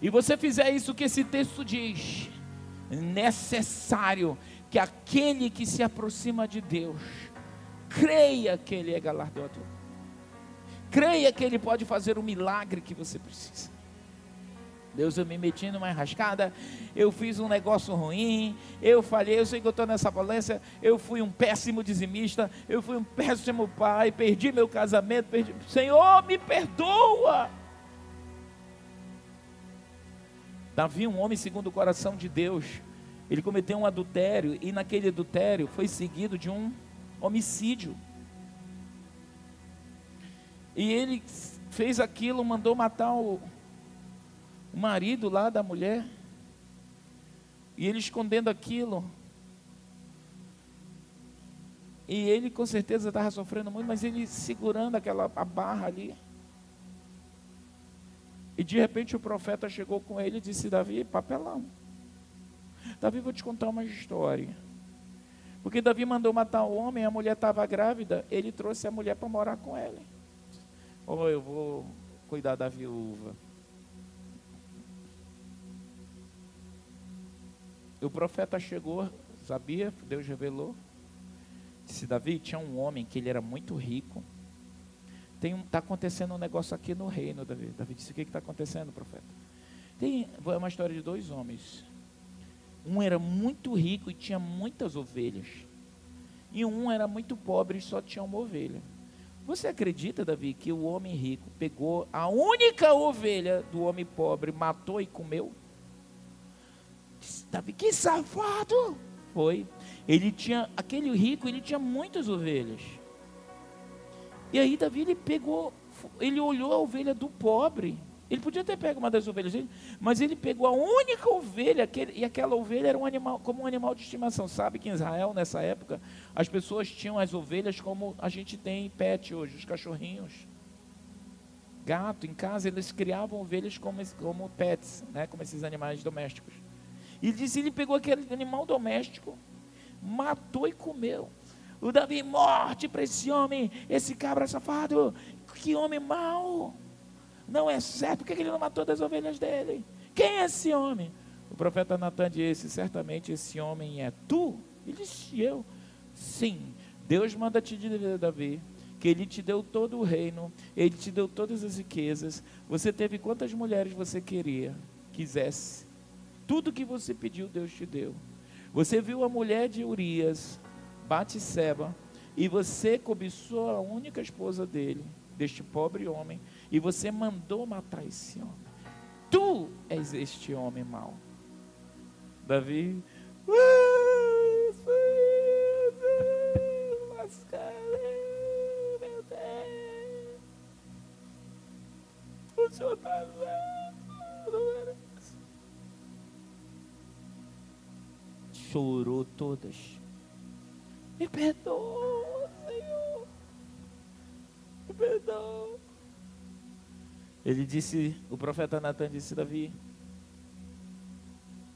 e você fizer isso que esse texto diz, necessário que aquele que se aproxima de Deus, creia que Ele é galardoador, creia que Ele pode fazer o milagre que você precisa. Deus, eu me meti numa enrascada, eu fiz um negócio ruim, eu falhei, eu sei que eu estou nessa falência, eu fui um péssimo dizimista, eu fui um péssimo pai, perdi meu casamento, perdi... Senhor, me perdoa. Davi, um homem segundo o coração de Deus, ele cometeu um adultério e naquele adultério foi seguido de um homicídio. E ele fez aquilo, mandou matar o, o marido lá da mulher. E ele escondendo aquilo. E ele com certeza estava sofrendo muito, mas ele segurando aquela a barra ali. E de repente o profeta chegou com ele e disse: Davi, papelão. Davi, vou te contar uma história. Porque Davi mandou matar o homem, a mulher estava grávida, ele trouxe a mulher para morar com ele. Ou eu vou cuidar da viúva. o profeta chegou, sabia? Deus revelou. Disse: Davi, tinha um homem que ele era muito rico. Está acontecendo um negócio aqui no reino, Davi. Davi disse: O que está acontecendo, profeta? Tem é uma história de dois homens. Um era muito rico e tinha muitas ovelhas. E um era muito pobre e só tinha uma ovelha. Você acredita, Davi, que o homem rico pegou a única ovelha do homem pobre, matou e comeu? Davi, que safado! Foi. Ele tinha, aquele rico, ele tinha muitas ovelhas. E aí Davi, ele pegou, ele olhou a ovelha do pobre. Ele podia ter pego uma das ovelhas dele, mas ele pegou a única ovelha, aquele, e aquela ovelha era um animal, como um animal de estimação. Sabe que em Israel, nessa época, as pessoas tinham as ovelhas como a gente tem pet hoje, os cachorrinhos. Gato, em casa, eles criavam ovelhas como, como pets, né, como esses animais domésticos. E disse: ele pegou aquele animal doméstico, matou e comeu. O Davi, morte para esse homem, esse cabra safado, que homem mau. Não é certo, por que ele não matou das ovelhas dele? Quem é esse homem? O profeta Natan disse: certamente esse homem é tu. Ele disse: eu. Sim, Deus manda te dizer, Davi, que ele te deu todo o reino, ele te deu todas as riquezas. Você teve quantas mulheres você queria, quisesse. Tudo que você pediu, Deus te deu. Você viu a mulher de Urias, Batseba, e você cobiçou a única esposa dele, deste pobre homem, e você mandou matar esse homem. Tu és este homem mau. Davi, meu Deus. O Senhor está vendo chorou todas. Me perdoa, Senhor. Me perdoa. Ele disse, o profeta Natan disse, Davi,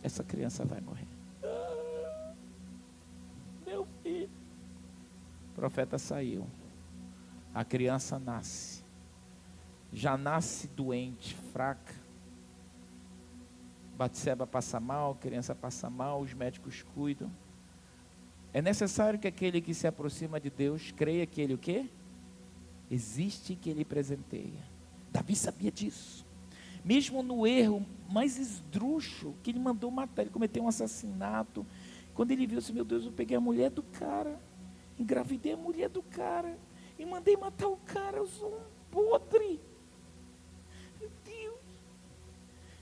essa criança vai morrer. Ah, meu filho. O profeta saiu. A criança nasce. Já nasce doente, fraca Batseba passa mal, criança passa mal, os médicos cuidam. É necessário que aquele que se aproxima de Deus creia que ele o quê? Existe que ele presenteia. Davi sabia disso. Mesmo no erro mais esdrúxulo, que ele mandou matar, ele cometeu um assassinato. Quando ele viu assim, meu Deus, eu peguei a mulher do cara, engravidei a mulher do cara, e mandei matar o cara, eu sou um podre. Meu Deus.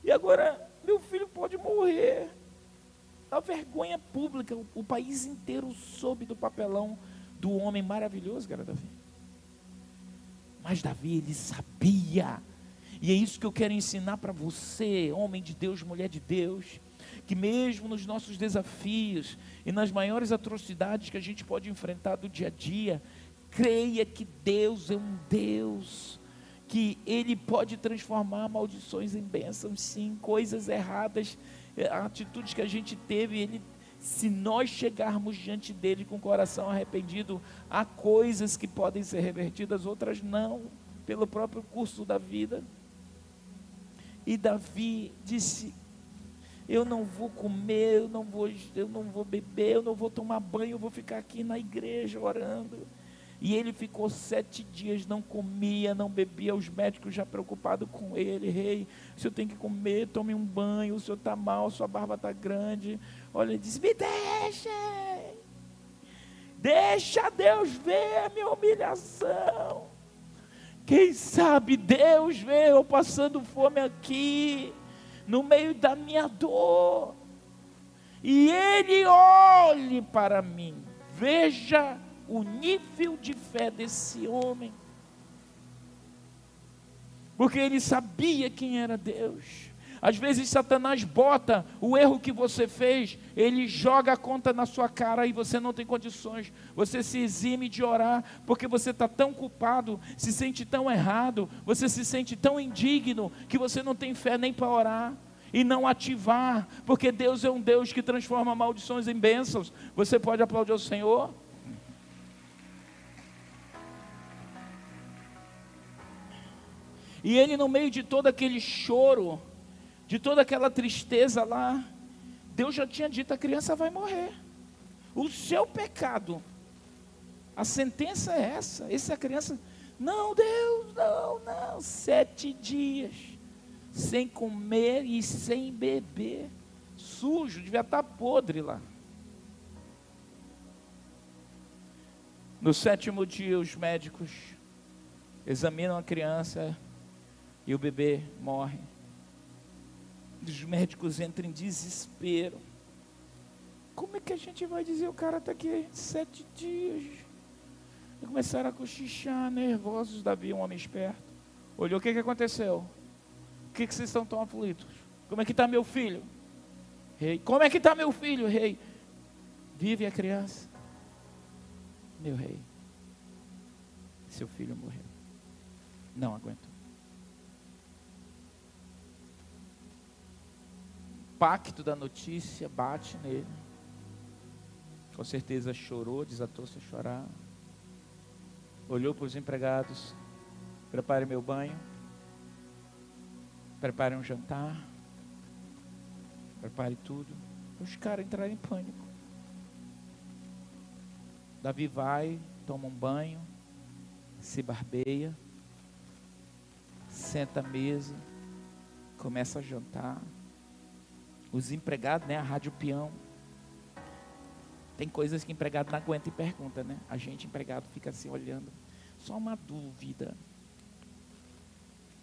E agora, meu filho pode morrer. A vergonha pública, o, país inteiro soube do papelão do homem maravilhoso era Davi. Mas Davi, ele sabia. E é isso que eu quero ensinar para você, homem de Deus, mulher de Deus, que mesmo nos nossos desafios e nas maiores atrocidades que a gente pode enfrentar do dia a dia, creia que Deus é um Deus que Ele pode transformar maldições em bênçãos, sim, coisas erradas, é, atitudes que a gente teve, Ele, se nós chegarmos diante dele com o coração arrependido, há coisas que podem ser revertidas, outras não, pelo próprio curso da vida. E Davi disse: Eu não vou comer, eu não vou, eu não vou beber, eu não vou tomar banho, eu vou ficar aqui na igreja orando. E ele ficou sete dias, não comia, não bebia. Os médicos já preocupados com ele. Rei, o senhor tem que comer, tome um banho. O senhor está mal, sua barba está grande. Olha, ele disse: Me deixe. Deixa Deus ver a minha humilhação. Quem sabe Deus vê eu passando fome aqui, no meio da minha dor. E Ele olhe para mim. Veja o nível de fé desse homem. Porque ele sabia quem era Deus. Às vezes Satanás bota o erro que você fez, ele joga a conta na sua cara e você não tem condições. Você se exime de orar porque você está tão culpado, se sente tão errado, você se sente tão indigno que você não tem fé nem para orar e não ativar, porque Deus é um Deus que transforma maldições em bênçãos. Você pode aplaudir o Senhor? E ele, no meio de todo aquele choro, de toda aquela tristeza lá, Deus já tinha dito: a criança vai morrer. O seu pecado, a sentença é essa. Essa criança, não, Deus, não, não. Sete dias sem comer e sem beber, sujo, devia estar podre lá. No sétimo dia, os médicos examinam a criança e o bebê morre. Os médicos entram em desespero. Como é que a gente vai dizer o cara está aqui sete dias? E começaram a cochichar, nervosos. Davi, um homem esperto, olhou: o que, que aconteceu? O que, que vocês estão tão aflitos? Como é que está meu filho? Rei, como é que está meu filho, rei? Vive a criança. Meu rei, seu filho morreu. Não aguento. Impacto da notícia bate nele. Com certeza chorou, desatou-se a chorar. Olhou para os empregados: prepare meu banho, prepare um jantar, prepare tudo. Os caras entraram em pânico. Davi vai, toma um banho, se barbeia, senta à mesa, começa a jantar os empregados, né? A rádio peão. Tem coisas que empregado não aguenta e pergunta, né? A gente, empregado, fica assim olhando. Só uma dúvida.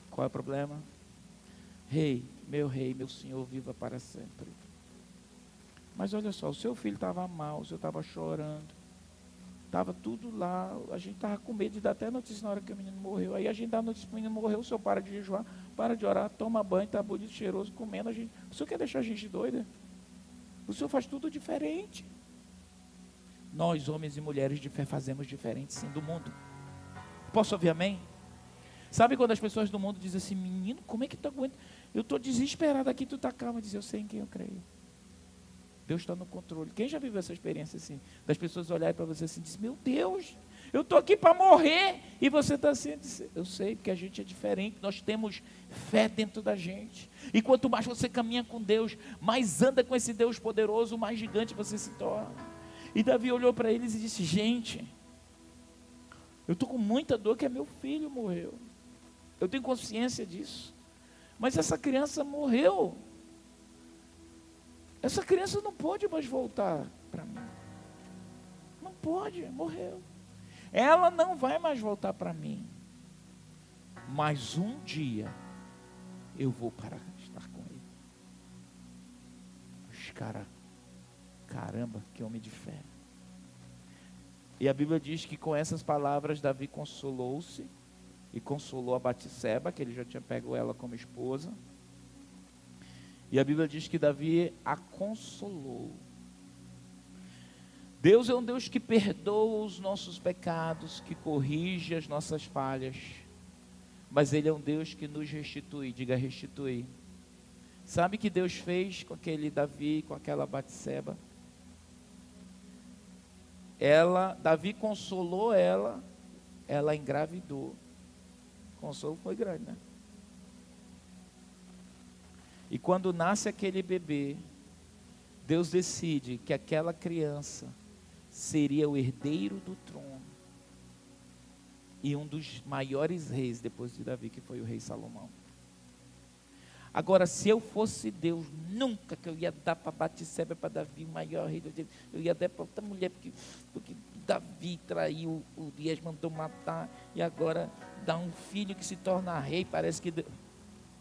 Qual é o problema? Rei, meu rei, meu senhor, viva para sempre. Mas olha só, o seu filho estava mal, o senhor estava chorando. Estava tudo lá. A gente estava com medo de dar até notícia na hora que o menino morreu. Aí a gente dá notícia que o menino morreu, o senhor para de jejuar para de orar, toma banho, está bonito, cheiroso, comendo. A gente, o senhor quer deixar a gente doida? O senhor faz tudo diferente. Nós, homens e mulheres de fé, fazemos diferente sim do mundo. Posso ouvir amém? Sabe quando as pessoas do mundo dizem assim, menino, como é que tu aguenta? Eu estou desesperado aqui, tu está calma. Diz, eu sei em quem eu creio. Deus está no controle. Quem já viveu essa experiência assim? Das pessoas olharem para você assim e meu Deus, eu estou aqui para morrer. E você está assim, eu sei, porque a gente é diferente, nós temos fé dentro da gente. E quanto mais você caminha com Deus, mais anda com esse Deus poderoso, mais gigante você se torna. E Davi olhou para eles e disse: Gente, eu estou com muita dor que é meu filho morreu. Eu tenho consciência disso. Mas essa criança morreu. Essa criança não pode mais voltar para mim. Não pode, morreu. Ela não vai mais voltar para mim. Mas um dia eu vou para estar com ele. Os caras, caramba, que homem de fé. E a Bíblia diz que com essas palavras Davi consolou-se e consolou a Batseba, que ele já tinha pego ela como esposa. E a Bíblia diz que Davi a consolou. Deus é um Deus que perdoa os nossos pecados, que corrige as nossas falhas, mas Ele é um Deus que nos restitui, diga restituir. Sabe o que Deus fez com aquele Davi, com aquela Batseba? Ela, Davi consolou ela, ela engravidou. O consolo foi grande, né? E quando nasce aquele bebê, Deus decide que aquela criança seria o herdeiro do trono. e um dos maiores reis depois de Davi, que foi o rei Salomão. Agora, se eu fosse Deus, nunca que eu ia dar para Batisseba, para Davi, o maior rei do Eu ia dar para outra mulher, porque, porque Davi traiu, o Dias mandou matar, e agora dá um filho que se torna rei. Parece que. Deus...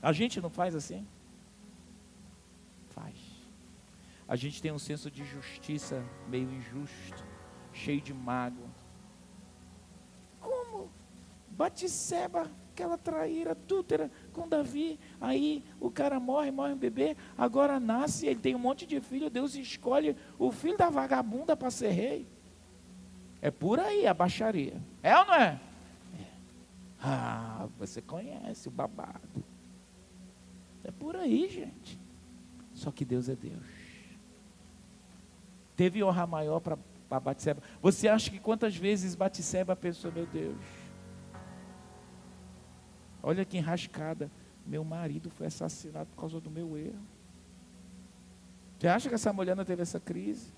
A gente não faz assim? A gente tem um senso de justiça meio injusto, cheio de mágoa. Como? Batisseba aquela traíra tútera com Davi. Aí o cara morre, morre um bebê, agora nasce, ele tem um monte de filho, Deus escolhe o filho da vagabunda para ser rei. É por aí a baixaria. É ou não é? é? Ah, você conhece o babado. É por aí, gente. Só que Deus é Deus. Teve honra maior para Batseba. Você acha que quantas vezes Batseba pensou, meu Deus, Olha que enrascada. Meu marido foi assassinado por causa do meu erro. Você acha que essa mulher não teve essa crise?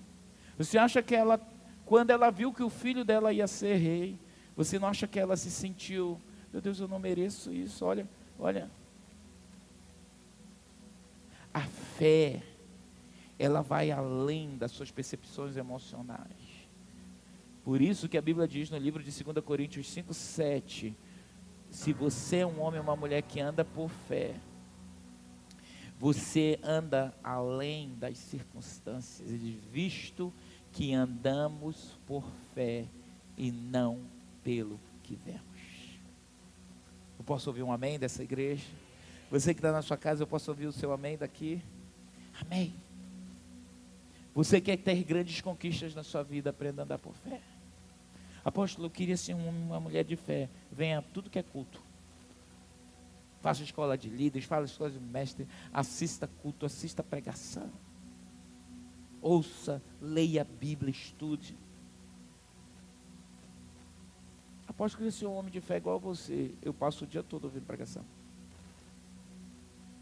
Você acha que ela, quando ela viu que o filho dela ia ser rei, você não acha que ela se sentiu, meu Deus, eu não mereço isso? Olha, olha. A fé, ela vai além das suas percepções emocionais. Por isso que a Bíblia diz no livro de 2 Coríntios 5, 7, se você é um homem ou uma mulher que anda por fé, você anda além das circunstâncias, visto que andamos por fé e não pelo que vemos. Eu posso ouvir um amém dessa igreja? Você que está na sua casa, eu posso ouvir o seu amém daqui? Amém. Você quer ter grandes conquistas na sua vida, aprenda a andar por fé. Apóstolo, eu queria ser uma mulher de fé. Venha tudo que é culto. Faça escola de líderes, faça escola de mestre, assista culto, assista pregação. Ouça, leia a Bíblia, estude. Apóstolo, eu queria ser um homem de fé igual a você. Eu passo o dia todo ouvindo pregação.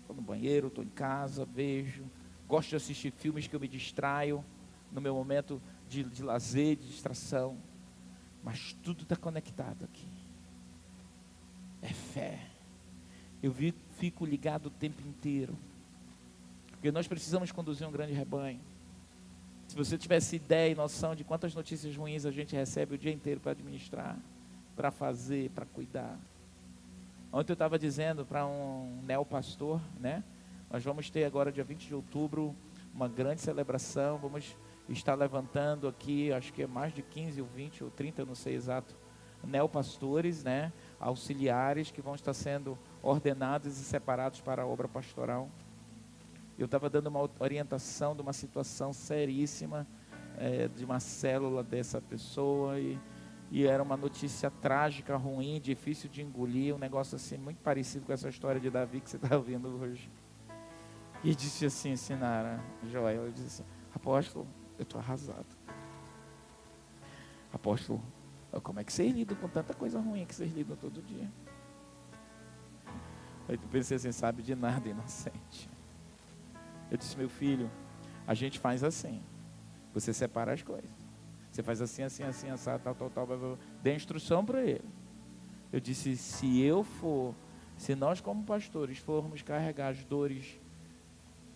Estou no banheiro, estou em casa, vejo. Gosto de assistir filmes que eu me distraio no meu momento de, de lazer, de distração. Mas tudo está conectado aqui. É fé. Eu fico ligado o tempo inteiro. Porque nós precisamos conduzir um grande rebanho. Se você tivesse ideia e noção de quantas notícias ruins a gente recebe o dia inteiro para administrar, para fazer, para cuidar. Ontem eu estava dizendo para um neopastor, né? Nós vamos ter agora, dia 20 de outubro, uma grande celebração. Vamos está levantando aqui, acho que é mais de 15 ou 20 ou 30, não sei exato, neopastores, né, auxiliares que vão estar sendo ordenados e separados para a obra pastoral. Eu estava dando uma orientação de uma situação seríssima é, de uma célula dessa pessoa e, e era uma notícia trágica, ruim, difícil de engolir, um negócio assim muito parecido com essa história de Davi que você está ouvindo hoje. E disse assim, Sinara, Joel, disse assim, apóstolo, eu estou arrasado. Apóstolo, como é que vocês lidam com tanta coisa ruim que vocês lidam todo dia? Aí tu pensei assim, sabe de nada, inocente. Eu disse, meu filho, a gente faz assim. Você separa as coisas. Você faz assim, assim, assim, assim, tal, tal, tal, tal. Dê instrução para ele. Eu disse, se eu for, se nós como pastores formos carregar as dores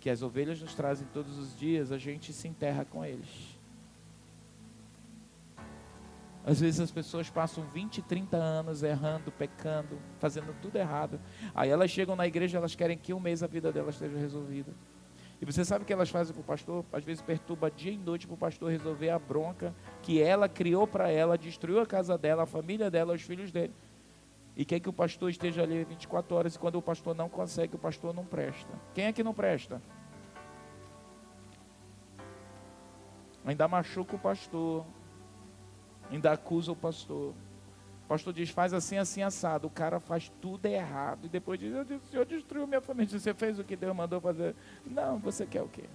que as ovelhas nos trazem todos os dias, a gente se enterra com eles. Às vezes as pessoas passam 20, 30 anos errando, pecando, fazendo tudo errado. Aí elas chegam na igreja, elas querem que um mês a vida delas esteja resolvida. E você sabe o que elas fazem para o pastor? Às vezes perturba dia e noite para o pastor resolver a bronca que ela criou para ela, destruiu a casa dela, a família dela, os filhos dele. E quer que o pastor esteja ali 24 horas e quando o pastor não consegue, o pastor não presta. Quem é que não presta? Ainda machuca o pastor. Ainda acusa o pastor. O pastor diz, faz assim, assim, assado. O cara faz tudo errado. E depois diz, o senhor destruiu minha família. Você fez o que Deus mandou fazer. Não, você quer o quê?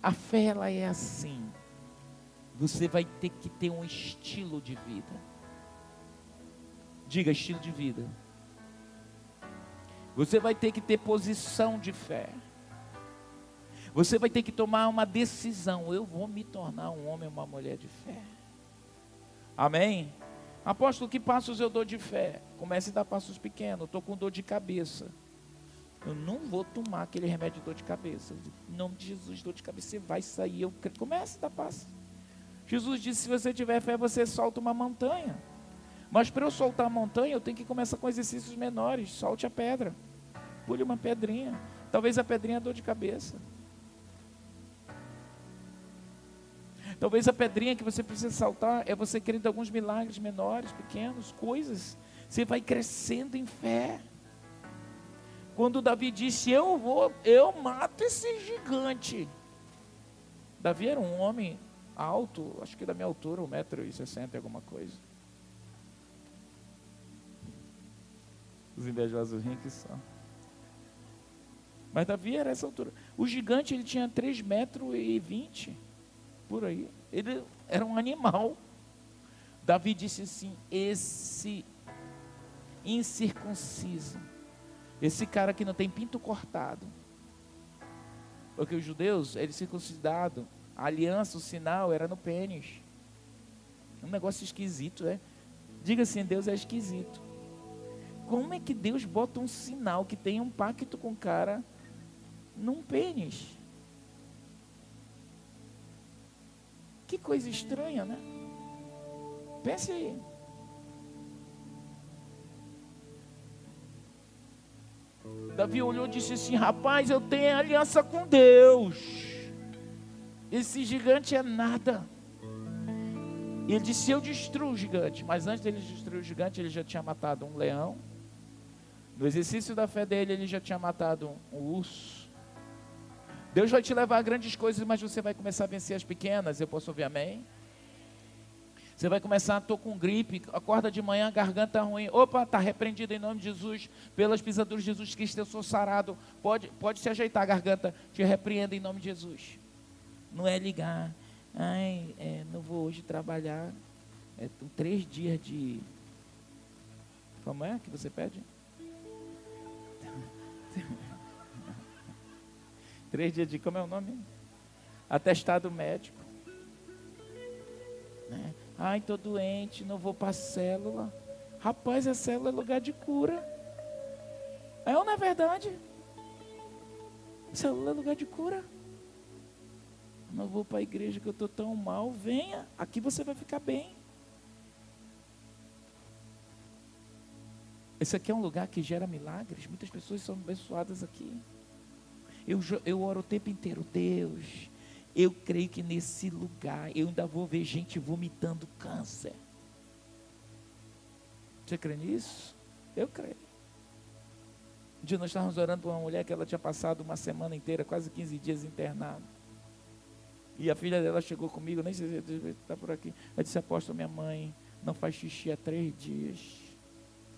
A fé, ela é assim. Você vai ter que ter um estilo de vida. Diga estilo de vida. Você vai ter que ter posição de fé. Você vai ter que tomar uma decisão. Eu vou me tornar um homem ou uma mulher de fé. Amém? Apóstolo, que passos eu dou de fé? Comece a dar passos pequenos. Estou com dor de cabeça. Eu não vou tomar aquele remédio de dor de cabeça. Em nome de Jesus, dor de cabeça, você vai sair. Eu comece a dar passo. Jesus disse: se você tiver fé, você solta uma montanha. Mas para eu soltar a montanha, eu tenho que começar com exercícios menores. Solte a pedra. Pule uma pedrinha. Talvez a pedrinha é dor de cabeça. Talvez a pedrinha que você precisa saltar é você querendo alguns milagres menores, pequenos, coisas. Você vai crescendo em fé. Quando Davi disse: Eu vou, eu mato esse gigante. Davi era um homem alto, acho que da minha altura, 1,60m, alguma coisa. Os invejosos riem que são. Mas Davi era essa altura. O gigante ele tinha 3,20 metros e 20 por aí. Ele era um animal. Davi disse assim: esse incircunciso, esse cara que não tem pinto cortado. Porque os judeus, eles circuncidado, a aliança, o sinal era no pênis. Um negócio esquisito, é? Diga assim, Deus é esquisito. Como é que Deus bota um sinal que tem um pacto com o cara num pênis? Que coisa estranha, né? Pense aí. Davi olhou e disse assim: Rapaz, eu tenho aliança com Deus. Esse gigante é nada. E ele disse: Eu destruo o gigante. Mas antes dele destruir o gigante, ele já tinha matado um leão. No exercício da fé dele, ele já tinha matado um urso. Deus vai te levar a grandes coisas, mas você vai começar a vencer as pequenas. Eu posso ouvir amém? Você vai começar, estou com gripe, acorda de manhã, garganta ruim. Opa, está repreendido em nome de Jesus, pelas pisaduras de Jesus Cristo, eu sou sarado. Pode, pode se ajeitar a garganta, te repreenda em nome de Jesus. Não é ligar, ai, é, não vou hoje trabalhar. É três dias de. Como é que você pede? Três dias de, como é o nome? Atestado médico. Né? Ai, estou doente, não vou para a célula. Rapaz, a célula é lugar de cura. É ou não é verdade? A célula é lugar de cura. Não vou para a igreja que eu estou tão mal. Venha, aqui você vai ficar bem. Esse aqui é um lugar que gera milagres. Muitas pessoas são abençoadas aqui. Eu, eu oro o tempo inteiro, Deus, eu creio que nesse lugar eu ainda vou ver gente vomitando câncer. Você crê nisso? Eu creio. Um dia nós estávamos orando por uma mulher que ela tinha passado uma semana inteira, quase 15 dias internada. E a filha dela chegou comigo, nem sei se está por aqui. Ela disse, apóstolo, minha mãe não faz xixi há três dias.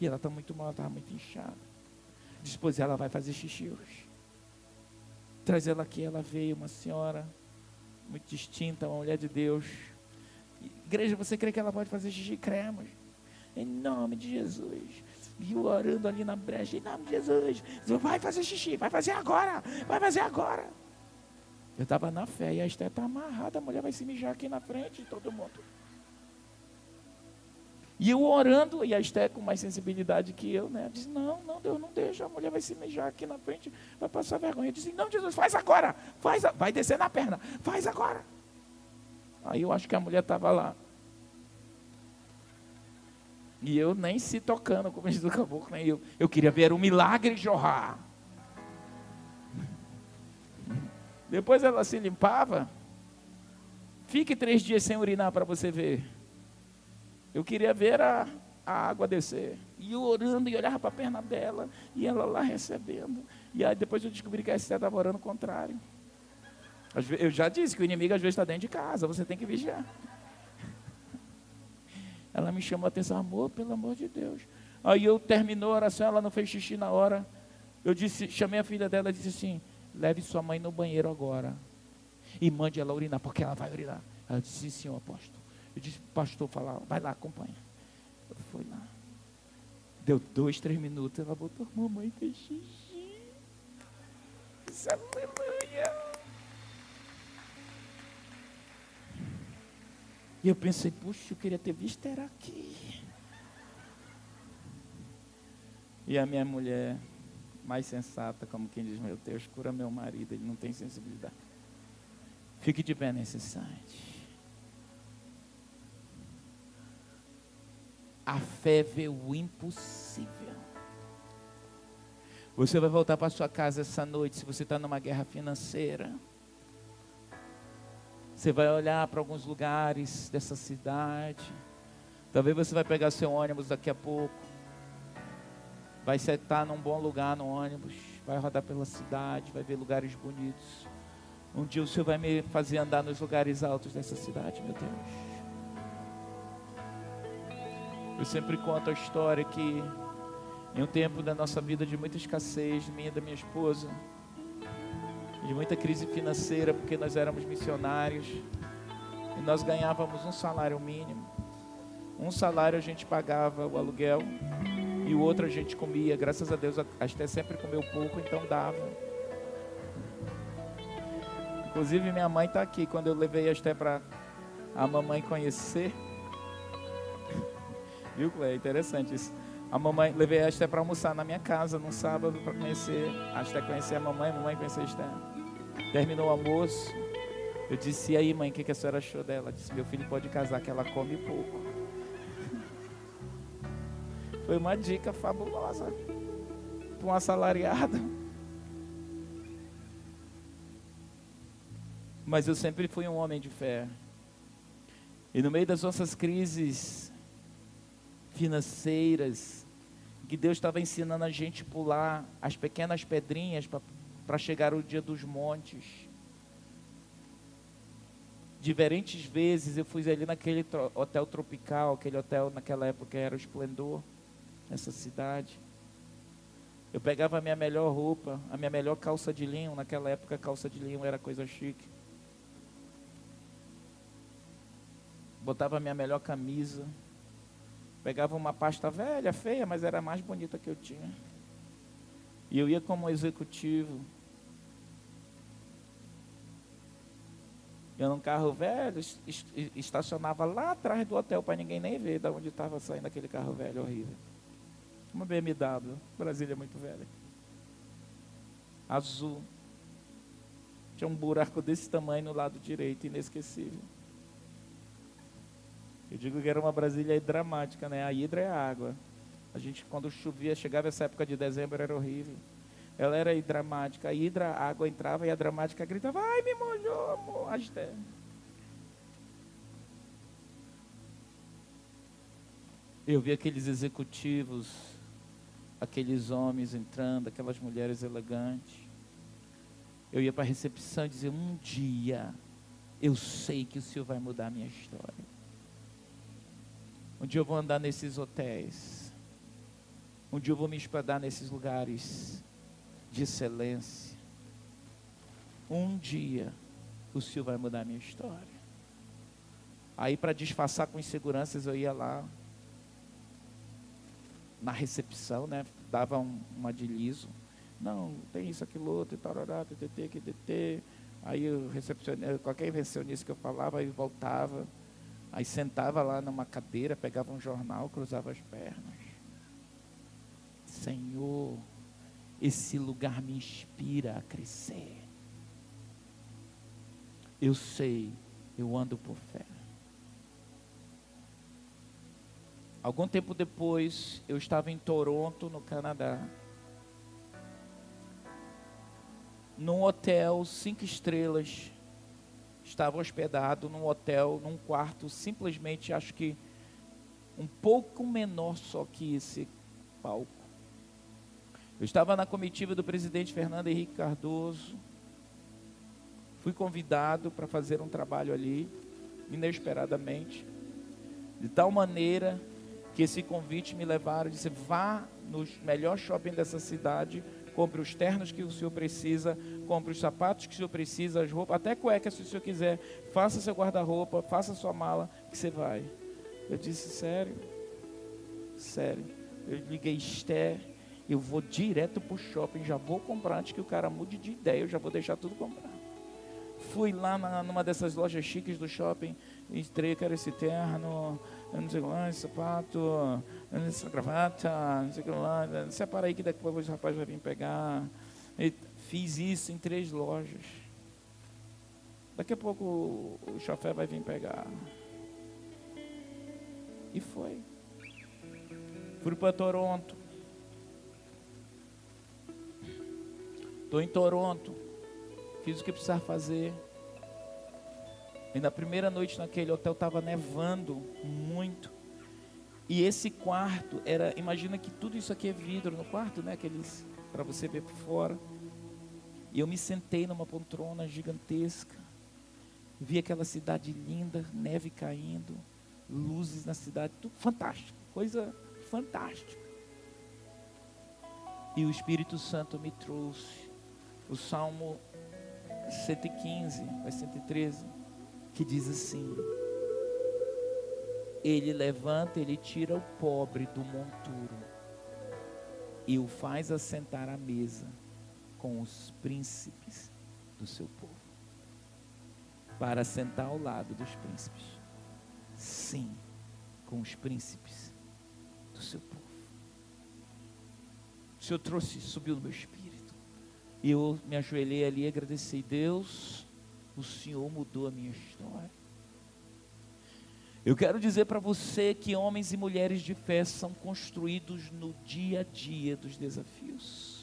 E ela está muito mal, estava muito inchada. Disse, pois ela vai fazer xixi hoje. Traz ela aqui, ela veio, uma senhora muito distinta, uma mulher de Deus. Igreja, você crê que ela pode fazer xixi cremos? Em nome de Jesus. E eu orando ali na brecha, em nome de Jesus. Vai fazer xixi, vai fazer agora, vai fazer agora. Eu estava na fé e a Esté está amarrada, a mulher vai se mijar aqui na frente de todo mundo. E eu orando, e a Esté com mais sensibilidade que eu, né? Diz, não, não, Deus não deixa, a mulher vai se mijar aqui na frente, vai passar vergonha. Eu disse, não, Jesus, faz agora, faz, vai descer na perna, faz agora. Aí eu acho que a mulher estava lá. E eu nem se tocando, como diz o caboclo, nem eu. Eu queria ver o milagre jorrar. Depois ela se limpava. Fique três dias sem urinar para você ver. Eu queria ver a, a água descer. E eu orando e olhava para a perna dela, e ela lá recebendo. E aí depois eu descobri que a Esther estava orando o contrário. Eu já disse que o inimigo às vezes está dentro de casa, você tem que vigiar. Ela me chamou a atenção, amor, pelo amor de Deus. Aí eu terminou a oração, ela não fez xixi na hora. Eu disse, chamei a filha dela e disse assim: leve sua mãe no banheiro agora. E mande ela urinar, porque ela vai urinar. Ela disse, sim, senhor apóstolo. Eu disse, pastor, falar, vai lá, acompanha. Eu fui lá. Deu dois, três minutos, ela botou, mamãe fez xixi. Disse, aleluia. E eu pensei, puxa, eu queria ter visto era aqui. E a minha mulher, mais sensata, como quem diz, meu Deus, cura meu marido, ele não tem sensibilidade. Fique de pé nesse site. A fé vê o impossível. Você vai voltar para sua casa essa noite, se você está numa guerra financeira. Você vai olhar para alguns lugares dessa cidade. Talvez você vai pegar seu ônibus daqui a pouco. Vai sentar num bom lugar no ônibus. Vai rodar pela cidade, vai ver lugares bonitos. Um dia o Senhor vai me fazer andar nos lugares altos dessa cidade, meu Deus. Eu sempre conto a história que em um tempo da nossa vida de muita escassez, minha e da minha esposa, de muita crise financeira, porque nós éramos missionários e nós ganhávamos um salário mínimo. Um salário a gente pagava o aluguel e o outro a gente comia. Graças a Deus, a Esté sempre comeu pouco, então dava. Inclusive, minha mãe está aqui. Quando eu levei a Esté para a mamãe conhecer, viu, É interessante isso. A mamãe, levei a Esté para almoçar na minha casa num sábado para conhecer, a Esté conhecer a mamãe, a mamãe conhecer a Esté. Terminou o almoço. Eu disse, e aí mãe, o que, que a senhora achou dela? Disse, meu filho pode casar, que ela come pouco. Foi uma dica fabulosa para um assalariado. Mas eu sempre fui um homem de fé. E no meio das nossas crises financeiras, que Deus estava ensinando a gente pular as pequenas pedrinhas para chegar o dia dos montes. Diferentes vezes eu fui ali naquele hotel tropical, aquele hotel naquela época era o esplendor, nessa cidade. Eu pegava a minha melhor roupa, a minha melhor calça de linho, naquela época calça de linho era coisa chique. Botava a minha melhor camisa, Pegava uma pasta velha, feia, mas era a mais bonita que eu tinha. E eu ia como executivo. Eu num carro velho, estacionava lá atrás do hotel para ninguém nem ver de onde estava saindo aquele carro velho horrível. Uma BMW, Brasília é muito velha. Azul. Tinha um buraco desse tamanho no lado direito, inesquecível. Eu digo que era uma Brasília dramática, né? A hidra é a água. A gente, quando chovia, chegava essa época de dezembro, era horrível. Ela era dramática. A hidra, a água entrava e a dramática gritava: Ai, me molhou, amor. Asté. Eu vi aqueles executivos, aqueles homens entrando, aquelas mulheres elegantes. Eu ia para a recepção e dizia: Um dia eu sei que o Senhor vai mudar a minha história. Um dia eu vou andar nesses hotéis. Um dia eu vou me hospedar nesses lugares de excelência. Um dia o Senhor vai mudar a minha história. Aí, para disfarçar com inseguranças, eu ia lá na recepção, né? Dava um, de liso. Não, tem isso, aquilo, outro, tarará, ttt, ttt. Aí o recepcionista, qualquer invencionista que eu falava, aí voltava. Aí sentava lá numa cadeira, pegava um jornal, cruzava as pernas. Senhor, esse lugar me inspira a crescer. Eu sei, eu ando por fé. Algum tempo depois, eu estava em Toronto, no Canadá. Num hotel cinco estrelas estava hospedado num hotel, num quarto, simplesmente acho que um pouco menor só que esse palco. Eu estava na comitiva do presidente Fernando Henrique Cardoso. Fui convidado para fazer um trabalho ali, inesperadamente, de tal maneira que esse convite me levaram, disse, vá no melhor shopping dessa cidade, compre os ternos que o senhor precisa, compre os sapatos que o senhor precisa, as roupas, até cueca se o senhor quiser, faça seu guarda-roupa, faça sua mala, que você vai. Eu disse, sério? Sério. Eu liguei, Esther, eu vou direto para o shopping, já vou comprar antes que o cara mude de ideia, eu já vou deixar tudo comprar. Fui lá na, numa dessas lojas chiques do shopping, entrei, quero esse terno, não sei lá, esse sapato, essa gravata, não sei lá, separa aí que depois o rapaz vai vir pegar. E fiz isso em três lojas. Daqui a pouco o chofé vai vir pegar. E foi. Fui para Toronto. Estou em Toronto. Fiz o que precisava fazer. E na primeira noite naquele hotel estava nevando muito. E esse quarto era, imagina que tudo isso aqui é vidro no quarto, né? Aqueles para você ver por fora. E eu me sentei numa poltrona gigantesca. Vi aquela cidade linda, neve caindo, luzes na cidade, tudo fantástico, coisa fantástica. E o Espírito Santo me trouxe o Salmo 115, 113, que diz assim: Ele levanta, ele tira o pobre do monturo e o faz assentar à mesa com os príncipes do seu povo. Para sentar ao lado dos príncipes. Sim, com os príncipes do seu povo. O Senhor trouxe, subiu no meu espírito. E eu me ajoelhei ali e agradeci. Deus, o Senhor mudou a minha história. Eu quero dizer para você que homens e mulheres de fé são construídos no dia a dia dos desafios.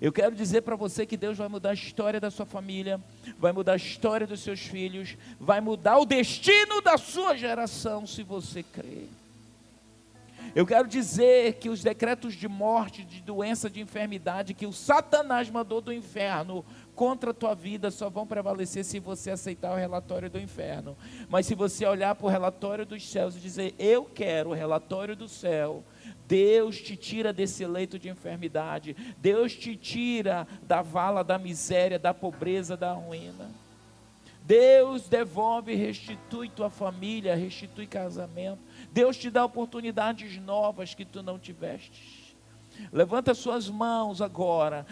Eu quero dizer para você que Deus vai mudar a história da sua família, vai mudar a história dos seus filhos, vai mudar o destino da sua geração, se você crer. Eu quero dizer que os decretos de morte, de doença, de enfermidade que o Satanás mandou do inferno contra a tua vida só vão prevalecer se você aceitar o relatório do inferno. Mas se você olhar para o relatório dos céus e dizer, eu quero o relatório do céu, Deus te tira desse leito de enfermidade, Deus te tira da vala da miséria, da pobreza, da ruína. Deus devolve, restitui tua família, restitui casamento. Deus te dá oportunidades novas que tu não tiveste. Levanta suas mãos agora.